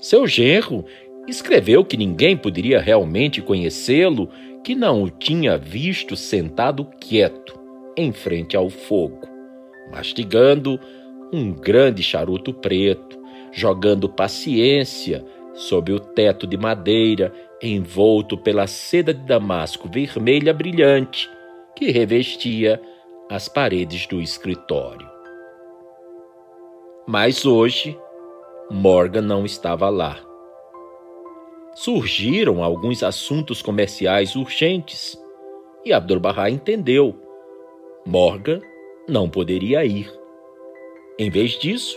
Seu genro escreveu que ninguém poderia realmente conhecê-lo que não o tinha visto sentado quieto, em frente ao fogo, mastigando um grande charuto preto, jogando paciência sob o teto de madeira envolto pela seda de damasco vermelha brilhante que revestia as paredes do escritório. Mas hoje, Morgan não estava lá. Surgiram alguns assuntos comerciais urgentes e Abdu'l-Bahá entendeu. Morgan não poderia ir. Em vez disso,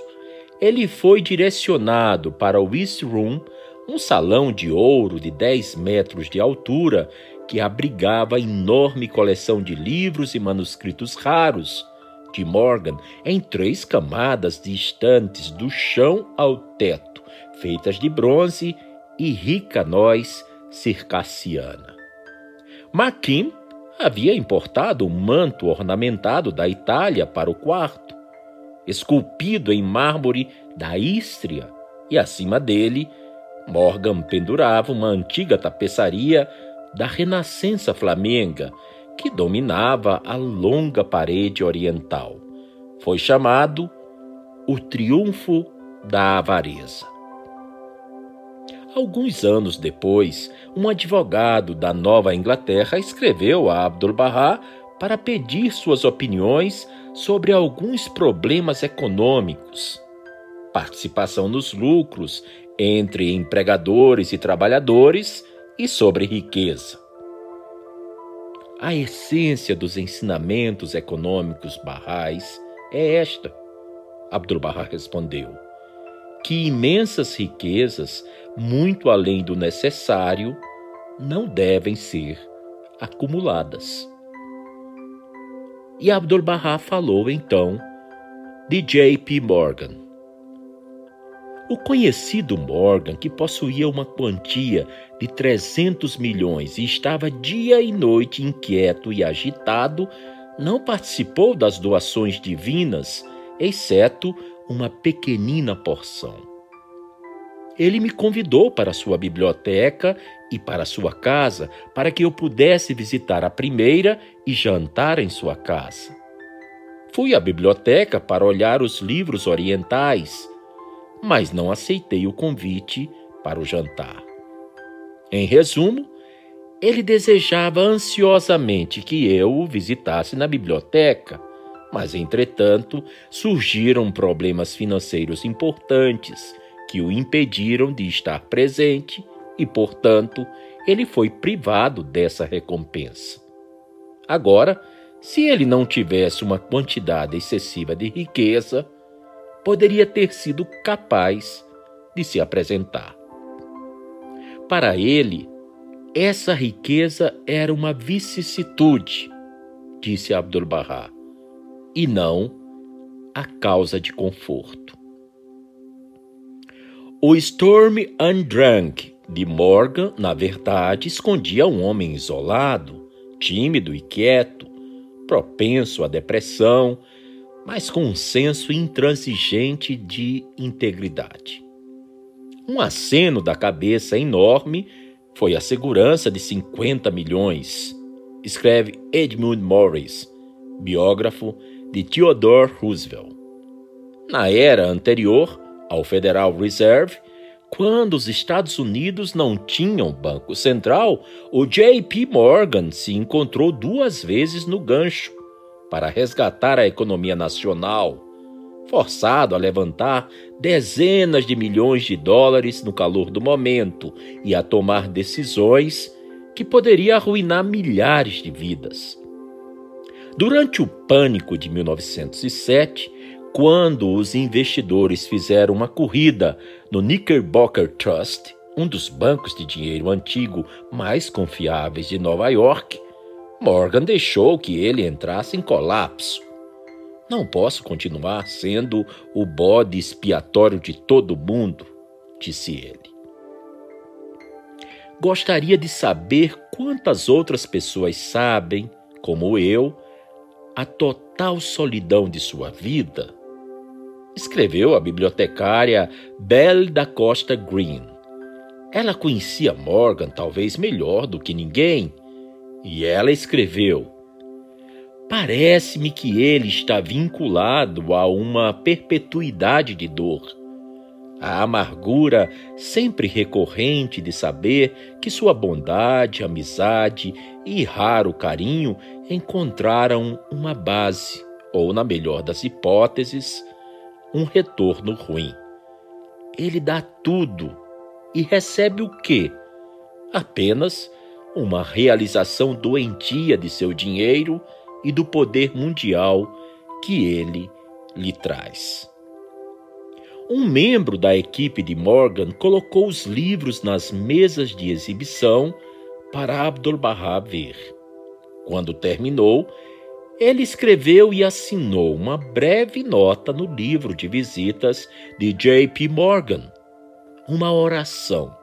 ele foi direcionado para o East Room um salão de ouro de 10 metros de altura que abrigava enorme coleção de livros e manuscritos raros de Morgan em três camadas distantes do chão ao teto, feitas de bronze e rica noz circassiana. Maquin havia importado um manto ornamentado da Itália para o quarto, esculpido em mármore da Ístria, e acima dele Morgan pendurava uma antiga tapeçaria da Renascença flamenga que dominava a longa parede oriental. Foi chamado o Triunfo da Avareza. Alguns anos depois, um advogado da Nova Inglaterra escreveu a Abdu'l-Bahá para pedir suas opiniões sobre alguns problemas econômicos, participação nos lucros entre empregadores e trabalhadores e sobre riqueza. A essência dos ensinamentos econômicos barrais é esta. Abdu'l-Bahá respondeu: que imensas riquezas, muito além do necessário, não devem ser acumuladas. E Abdu'l-Bahá falou então de J.P. Morgan. O conhecido Morgan, que possuía uma quantia de 300 milhões e estava dia e noite inquieto e agitado, não participou das doações divinas, exceto uma pequenina porção. Ele me convidou para sua biblioteca e para sua casa para que eu pudesse visitar a primeira e jantar em sua casa. Fui à biblioteca para olhar os livros orientais, mas não aceitei o convite para o jantar. Em resumo, ele desejava ansiosamente que eu o visitasse na biblioteca, mas entretanto surgiram problemas financeiros importantes que o impediram de estar presente e, portanto, ele foi privado dessa recompensa. Agora, se ele não tivesse uma quantidade excessiva de riqueza, poderia ter sido capaz de se apresentar. Para ele, essa riqueza era uma vicissitude, disse Abdu'l-Bahá, e não a causa de conforto. O Storm Undrunk de Morgan, na verdade, escondia um homem isolado, tímido e quieto, propenso à depressão, mas com um senso intransigente de integridade. Um aceno da cabeça enorme foi a segurança de 50 milhões, escreve Edmund Morris, biógrafo de Theodore Roosevelt. Na era anterior ao Federal Reserve, quando os Estados Unidos não tinham Banco Central, o JP Morgan se encontrou duas vezes no gancho para resgatar a economia nacional, forçado a levantar dezenas de milhões de dólares no calor do momento e a tomar decisões que poderiam arruinar milhares de vidas. Durante o pânico de 1907, quando os investidores fizeram uma corrida no Knickerbocker Trust, um dos bancos de dinheiro antigo mais confiáveis de Nova York, Morgan deixou que ele entrasse em colapso. Não posso continuar sendo o bode expiatório de todo mundo, disse ele. Gostaria de saber quantas outras pessoas sabem, como eu, a total solidão de sua vida escreveu a bibliotecária Belle da Costa Green. Ela conhecia Morgan talvez melhor do que ninguém, e ela escreveu: Parece-me que ele está vinculado a uma perpetuidade de dor. A amargura sempre recorrente de saber que sua bondade, amizade e raro carinho encontraram uma base, ou, na melhor das hipóteses, um retorno ruim. Ele dá tudo e recebe o quê? Apenas uma realização doentia de seu dinheiro e do poder mundial que ele lhe traz. Um membro da equipe de Morgan colocou os livros nas mesas de exibição para Abdu'l-Bahá ver. Quando terminou, ele escreveu e assinou uma breve nota no livro de visitas de J.P. Morgan, uma oração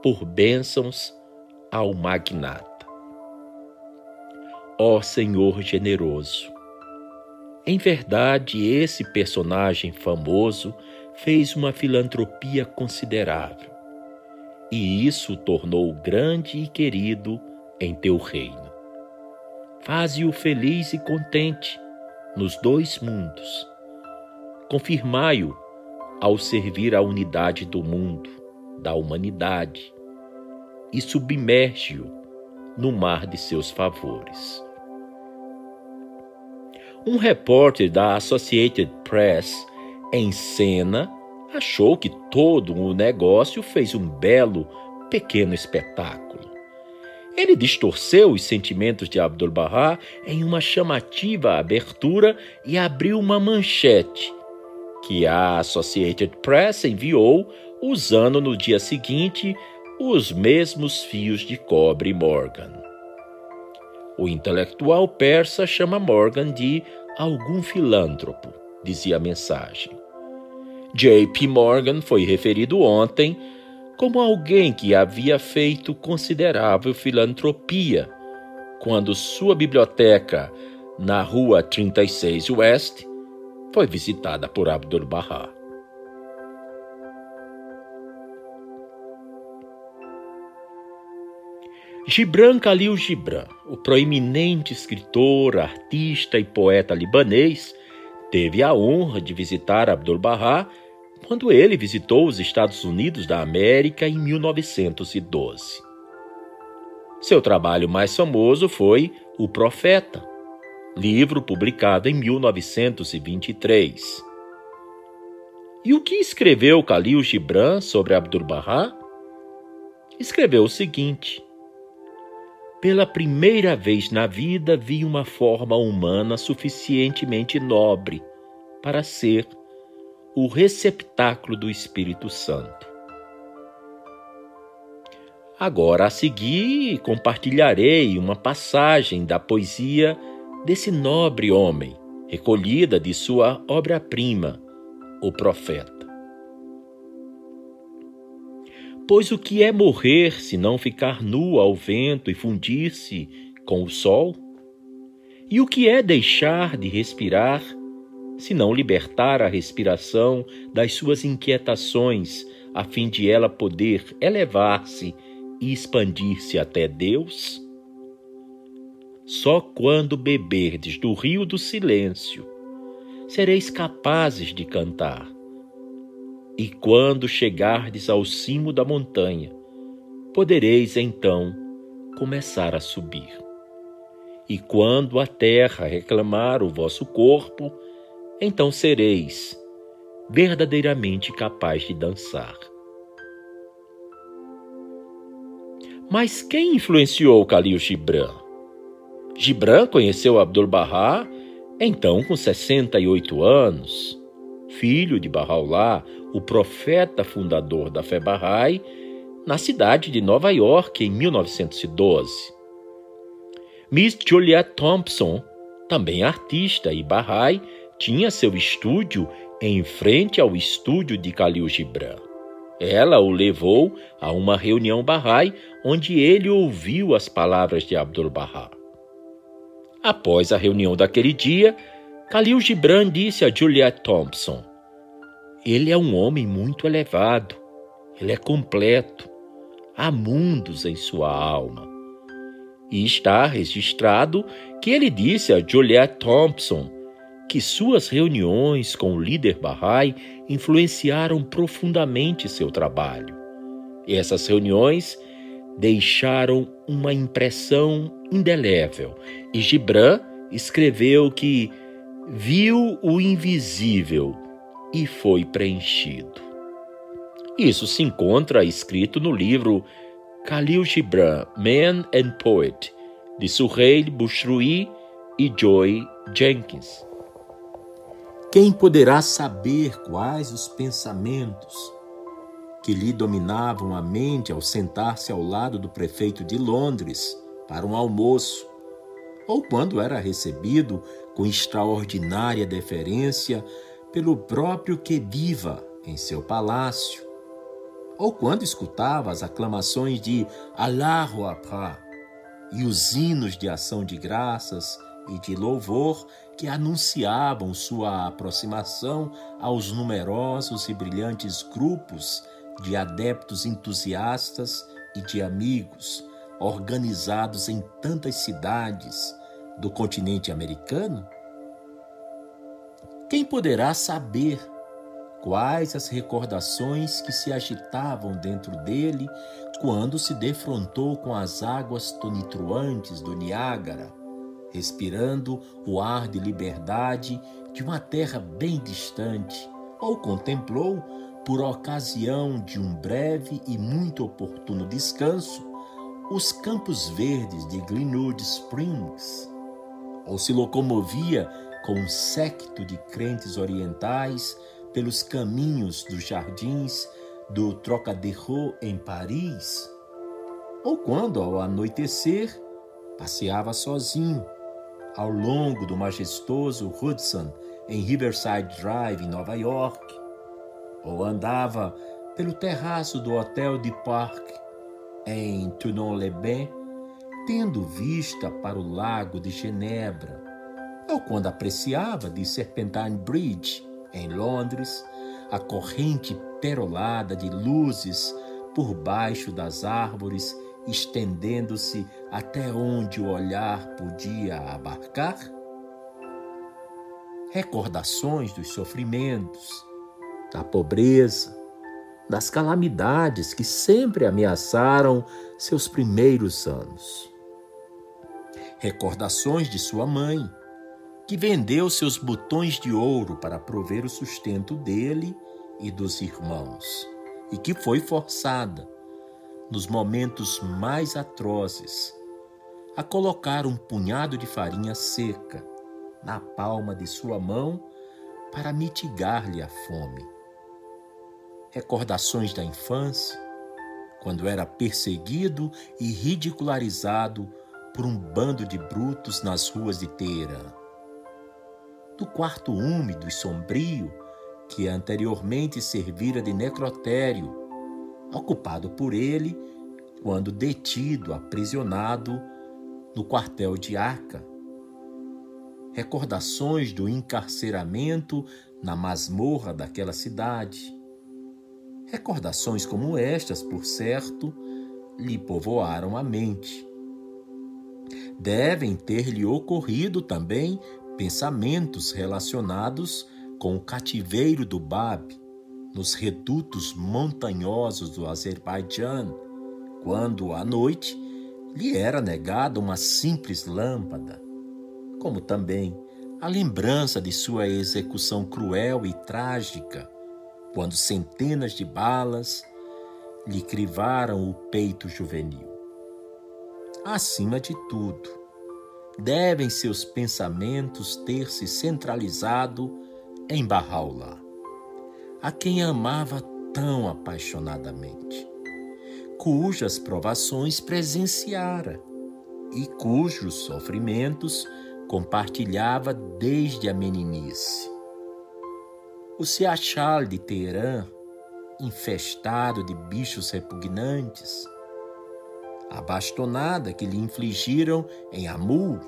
por bênçãos ao magnata. Ó Senhor generoso, em verdade esse personagem famoso fez uma filantropia considerável, e isso o tornou grande e querido em teu reino. Faze-o feliz e contente nos dois mundos. Confirmai-o ao servir a unidade do mundo, da humanidade e submerge-o no mar de seus favores. Um repórter da Associated Press, em cena, achou que todo o negócio fez um belo, pequeno espetáculo. Ele distorceu os sentimentos de Abdu'l-Bahá em uma chamativa abertura e abriu uma manchete que a Associated Press enviou usando no dia seguinte os mesmos fios de cobre Morgan. O intelectual persa chama Morgan de algum filântropo, dizia a mensagem. J.P. Morgan foi referido ontem como alguém que havia feito considerável filantropia quando sua biblioteca na rua 36 West foi visitada por Abdu'l-Bahá. Gibran Khalil Gibran, o proeminente escritor, artista e poeta libanês, teve a honra de visitar Abdu'l-Bahá quando ele visitou os Estados Unidos da América em 1912. Seu trabalho mais famoso foi O Profeta, livro publicado em 1923. E o que escreveu Khalil Gibran sobre Abdu'l-Bahá? Escreveu o seguinte: pela primeira vez na vida vi uma forma humana suficientemente nobre para ser o receptáculo do Espírito Santo. Agora, a seguir, compartilharei uma passagem da poesia desse nobre homem, recolhida de sua obra-prima, O Profeta. Pois o que é morrer se não ficar nu ao vento e fundir-se com o sol? E o que é deixar de respirar se não libertar a respiração das suas inquietações, a fim de ela poder elevar-se e expandir-se até Deus? Só quando beberdes do rio do silêncio sereis capazes de cantar e quando chegardes ao cimo da montanha, podereis então começar a subir. E quando a terra reclamar o vosso corpo, então sereis verdadeiramente capaz de dançar. Mas quem influenciou Khalil Gibran? Gibran conheceu Abdul-Bahá então com 68 anos, filho de Bahá'u'lláh, o profeta fundador da fé Bahá'í, na cidade de Nova York em 1912. Miss Juliet Thompson, também artista e Bahá'í, tinha seu estúdio em frente ao estúdio de Khalil Gibran. Ela o levou a uma reunião Bahá'í onde ele ouviu as palavras de Abdul-Bahá. Após a reunião daquele dia, Khalil Gibran disse a Juliet Thompson: ele é um homem muito elevado, ele é completo, há mundos em sua alma. E está registrado que ele disse a Juliet Thompson que suas reuniões com o líder Bahá'í influenciaram profundamente seu trabalho. E essas reuniões deixaram uma impressão indelével. E Gibran escreveu que viu o invisível e foi preenchido. Isso se encontra escrito no livro Khalil Gibran, Man and Poet, de Suhail Bushrui e Joy Jenkins. Quem poderá saber quais os pensamentos que lhe dominavam a mente ao sentar-se ao lado do prefeito de Londres para um almoço, ou quando era recebido com extraordinária deferência pelo próprio que viva em seu palácio, ou quando escutava as aclamações de Allahu Akbar e os hinos de ação de graças e de louvor que anunciavam sua aproximação aos numerosos e brilhantes grupos de adeptos entusiastas e de amigos organizados em tantas cidades do continente americano? Quem poderá saber quais as recordações que se agitavam dentro dele quando se defrontou com as águas tonitruantes do Niágara, respirando o ar de liberdade de uma terra bem distante, ou contemplou, por ocasião de um breve e muito oportuno descanso, os campos verdes de Glenwood Springs, ou se locomovia com um séquito de crentes orientais pelos caminhos dos jardins do Trocadero em Paris, ou quando, ao anoitecer, passeava sozinho ao longo do majestoso Hudson em Riverside Drive, em Nova York, ou andava pelo terraço do Hotel de Park em Tournon-les-Bains, tendo vista para o lago de Genebra, ou quando apreciava de Serpentine Bridge, em Londres, a corrente perolada de luzes por baixo das árvores, estendendo-se até onde o olhar podia abarcar? Recordações dos sofrimentos, da pobreza, das calamidades que sempre ameaçaram seus primeiros anos. Recordações de sua mãe, que vendeu seus botões de ouro para prover o sustento dele e dos irmãos, e que foi forçada, nos momentos mais atrozes, a colocar um punhado de farinha seca na palma de sua mão para mitigar-lhe a fome. Recordações da infância, quando era perseguido e ridicularizado por um bando de brutos nas ruas de Teherã do quarto úmido e sombrio que anteriormente servira de necrotério, ocupado por ele quando detido, aprisionado no quartel de Arca. Recordações do encarceramento na masmorra daquela cidade. Recordações como estas, por certo, lhe povoaram a mente. Devem ter-lhe ocorrido também pensamentos relacionados com o cativeiro do Bab nos redutos montanhosos do Azerbaijão, quando à noite lhe era negada uma simples lâmpada, como também a lembrança de sua execução cruel e trágica, quando centenas de balas lhe crivaram o peito juvenil. Acima de tudo, devem seus pensamentos ter se centralizado em Bahá'u'lláh, a quem amava tão apaixonadamente, cujas provações presenciara e cujos sofrimentos compartilhava desde a meninice. O Siachal de Teherã, infestado de bichos repugnantes, a bastonada que lhe infligiram em Amul,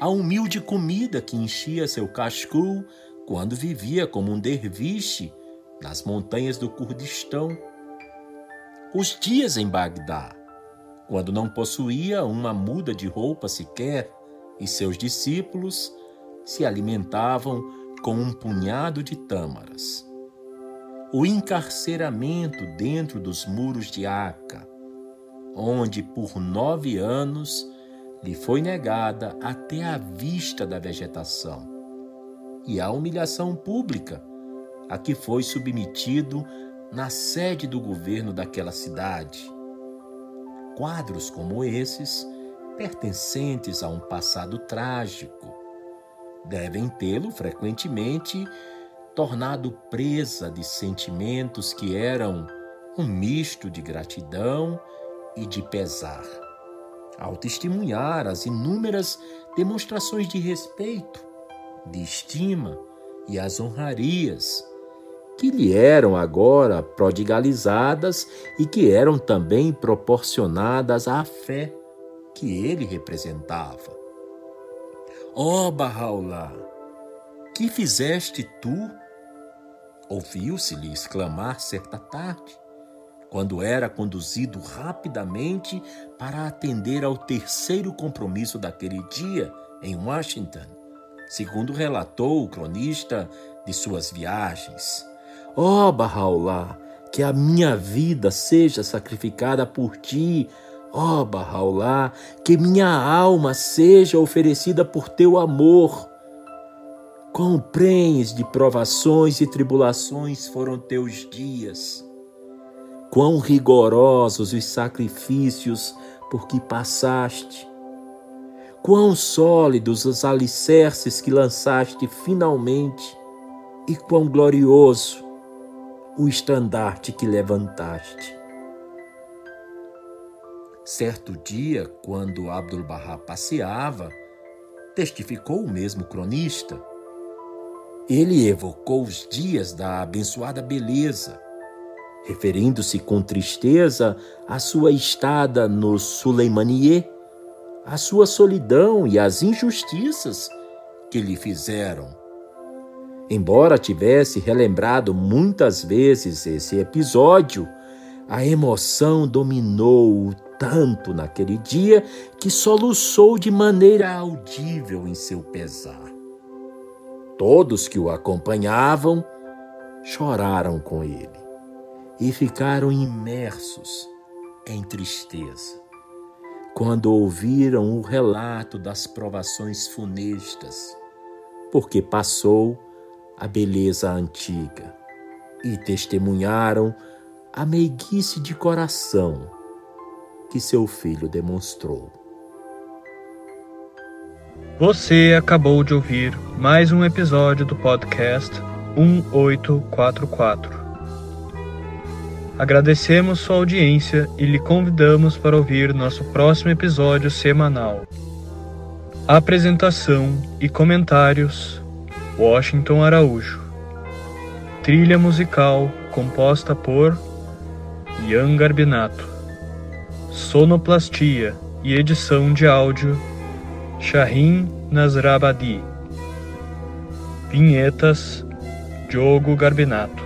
a humilde comida que enchia seu cascul quando vivia como um derviche nas montanhas do Kurdistão, os dias em Bagdá, quando não possuía uma muda de roupa sequer e seus discípulos se alimentavam com um punhado de tâmaras. O encarceramento dentro dos muros de Aca, onde por nove anos lhe foi negada até a vista da vegetação, e a humilhação pública a que foi submetido na sede do governo daquela cidade. Quadros como esses, pertencentes a um passado trágico, devem tê-lo frequentemente tornado presa de sentimentos que eram um misto de gratidão e de pesar, ao testemunhar as inúmeras demonstrações de respeito, de estima e as honrarias que lhe eram agora prodigalizadas e que eram também proporcionadas à fé que ele representava. Ó oh, Bahá'u'lláh, que fizeste tu? Ouviu-se-lhe exclamar certa tarde quando era conduzido rapidamente para atender ao terceiro compromisso daquele dia em Washington, segundo relatou o cronista de suas viagens. Ó oh, que a minha vida seja sacrificada por ti, ó oh, que minha alma seja oferecida por teu amor. Prenhes de provações e tribulações foram teus dias. Quão rigorosos os sacrifícios por que passaste. Quão sólidos os alicerces que lançaste finalmente, e quão glorioso o estandarte que levantaste. Certo dia, quando Abdul-Bahá passeava, testificou o mesmo cronista. Ele evocou os dias da abençoada beleza, referindo-se com tristeza à sua estada no Suleimaniye, à sua solidão e às injustiças que lhe fizeram. Embora tivesse relembrado muitas vezes esse episódio, a emoção dominou-o tanto naquele dia que soluçou de maneira audível em seu pesar. Todos que o acompanhavam choraram com ele e ficaram imersos em tristeza quando ouviram o relato das provações funestas, porque passou a beleza antiga e testemunharam a meiguice de coração que seu filho demonstrou. Você acabou de ouvir mais um episódio do podcast 1844. Agradecemos sua audiência e lhe convidamos para ouvir nosso próximo episódio semanal. Apresentação e comentários: Washington Araújo. Trilha musical composta por Ian Garbinato sonoplastia e edição de áudio Shahin Nasrabadi. Vinhetas Diogo Garbinato.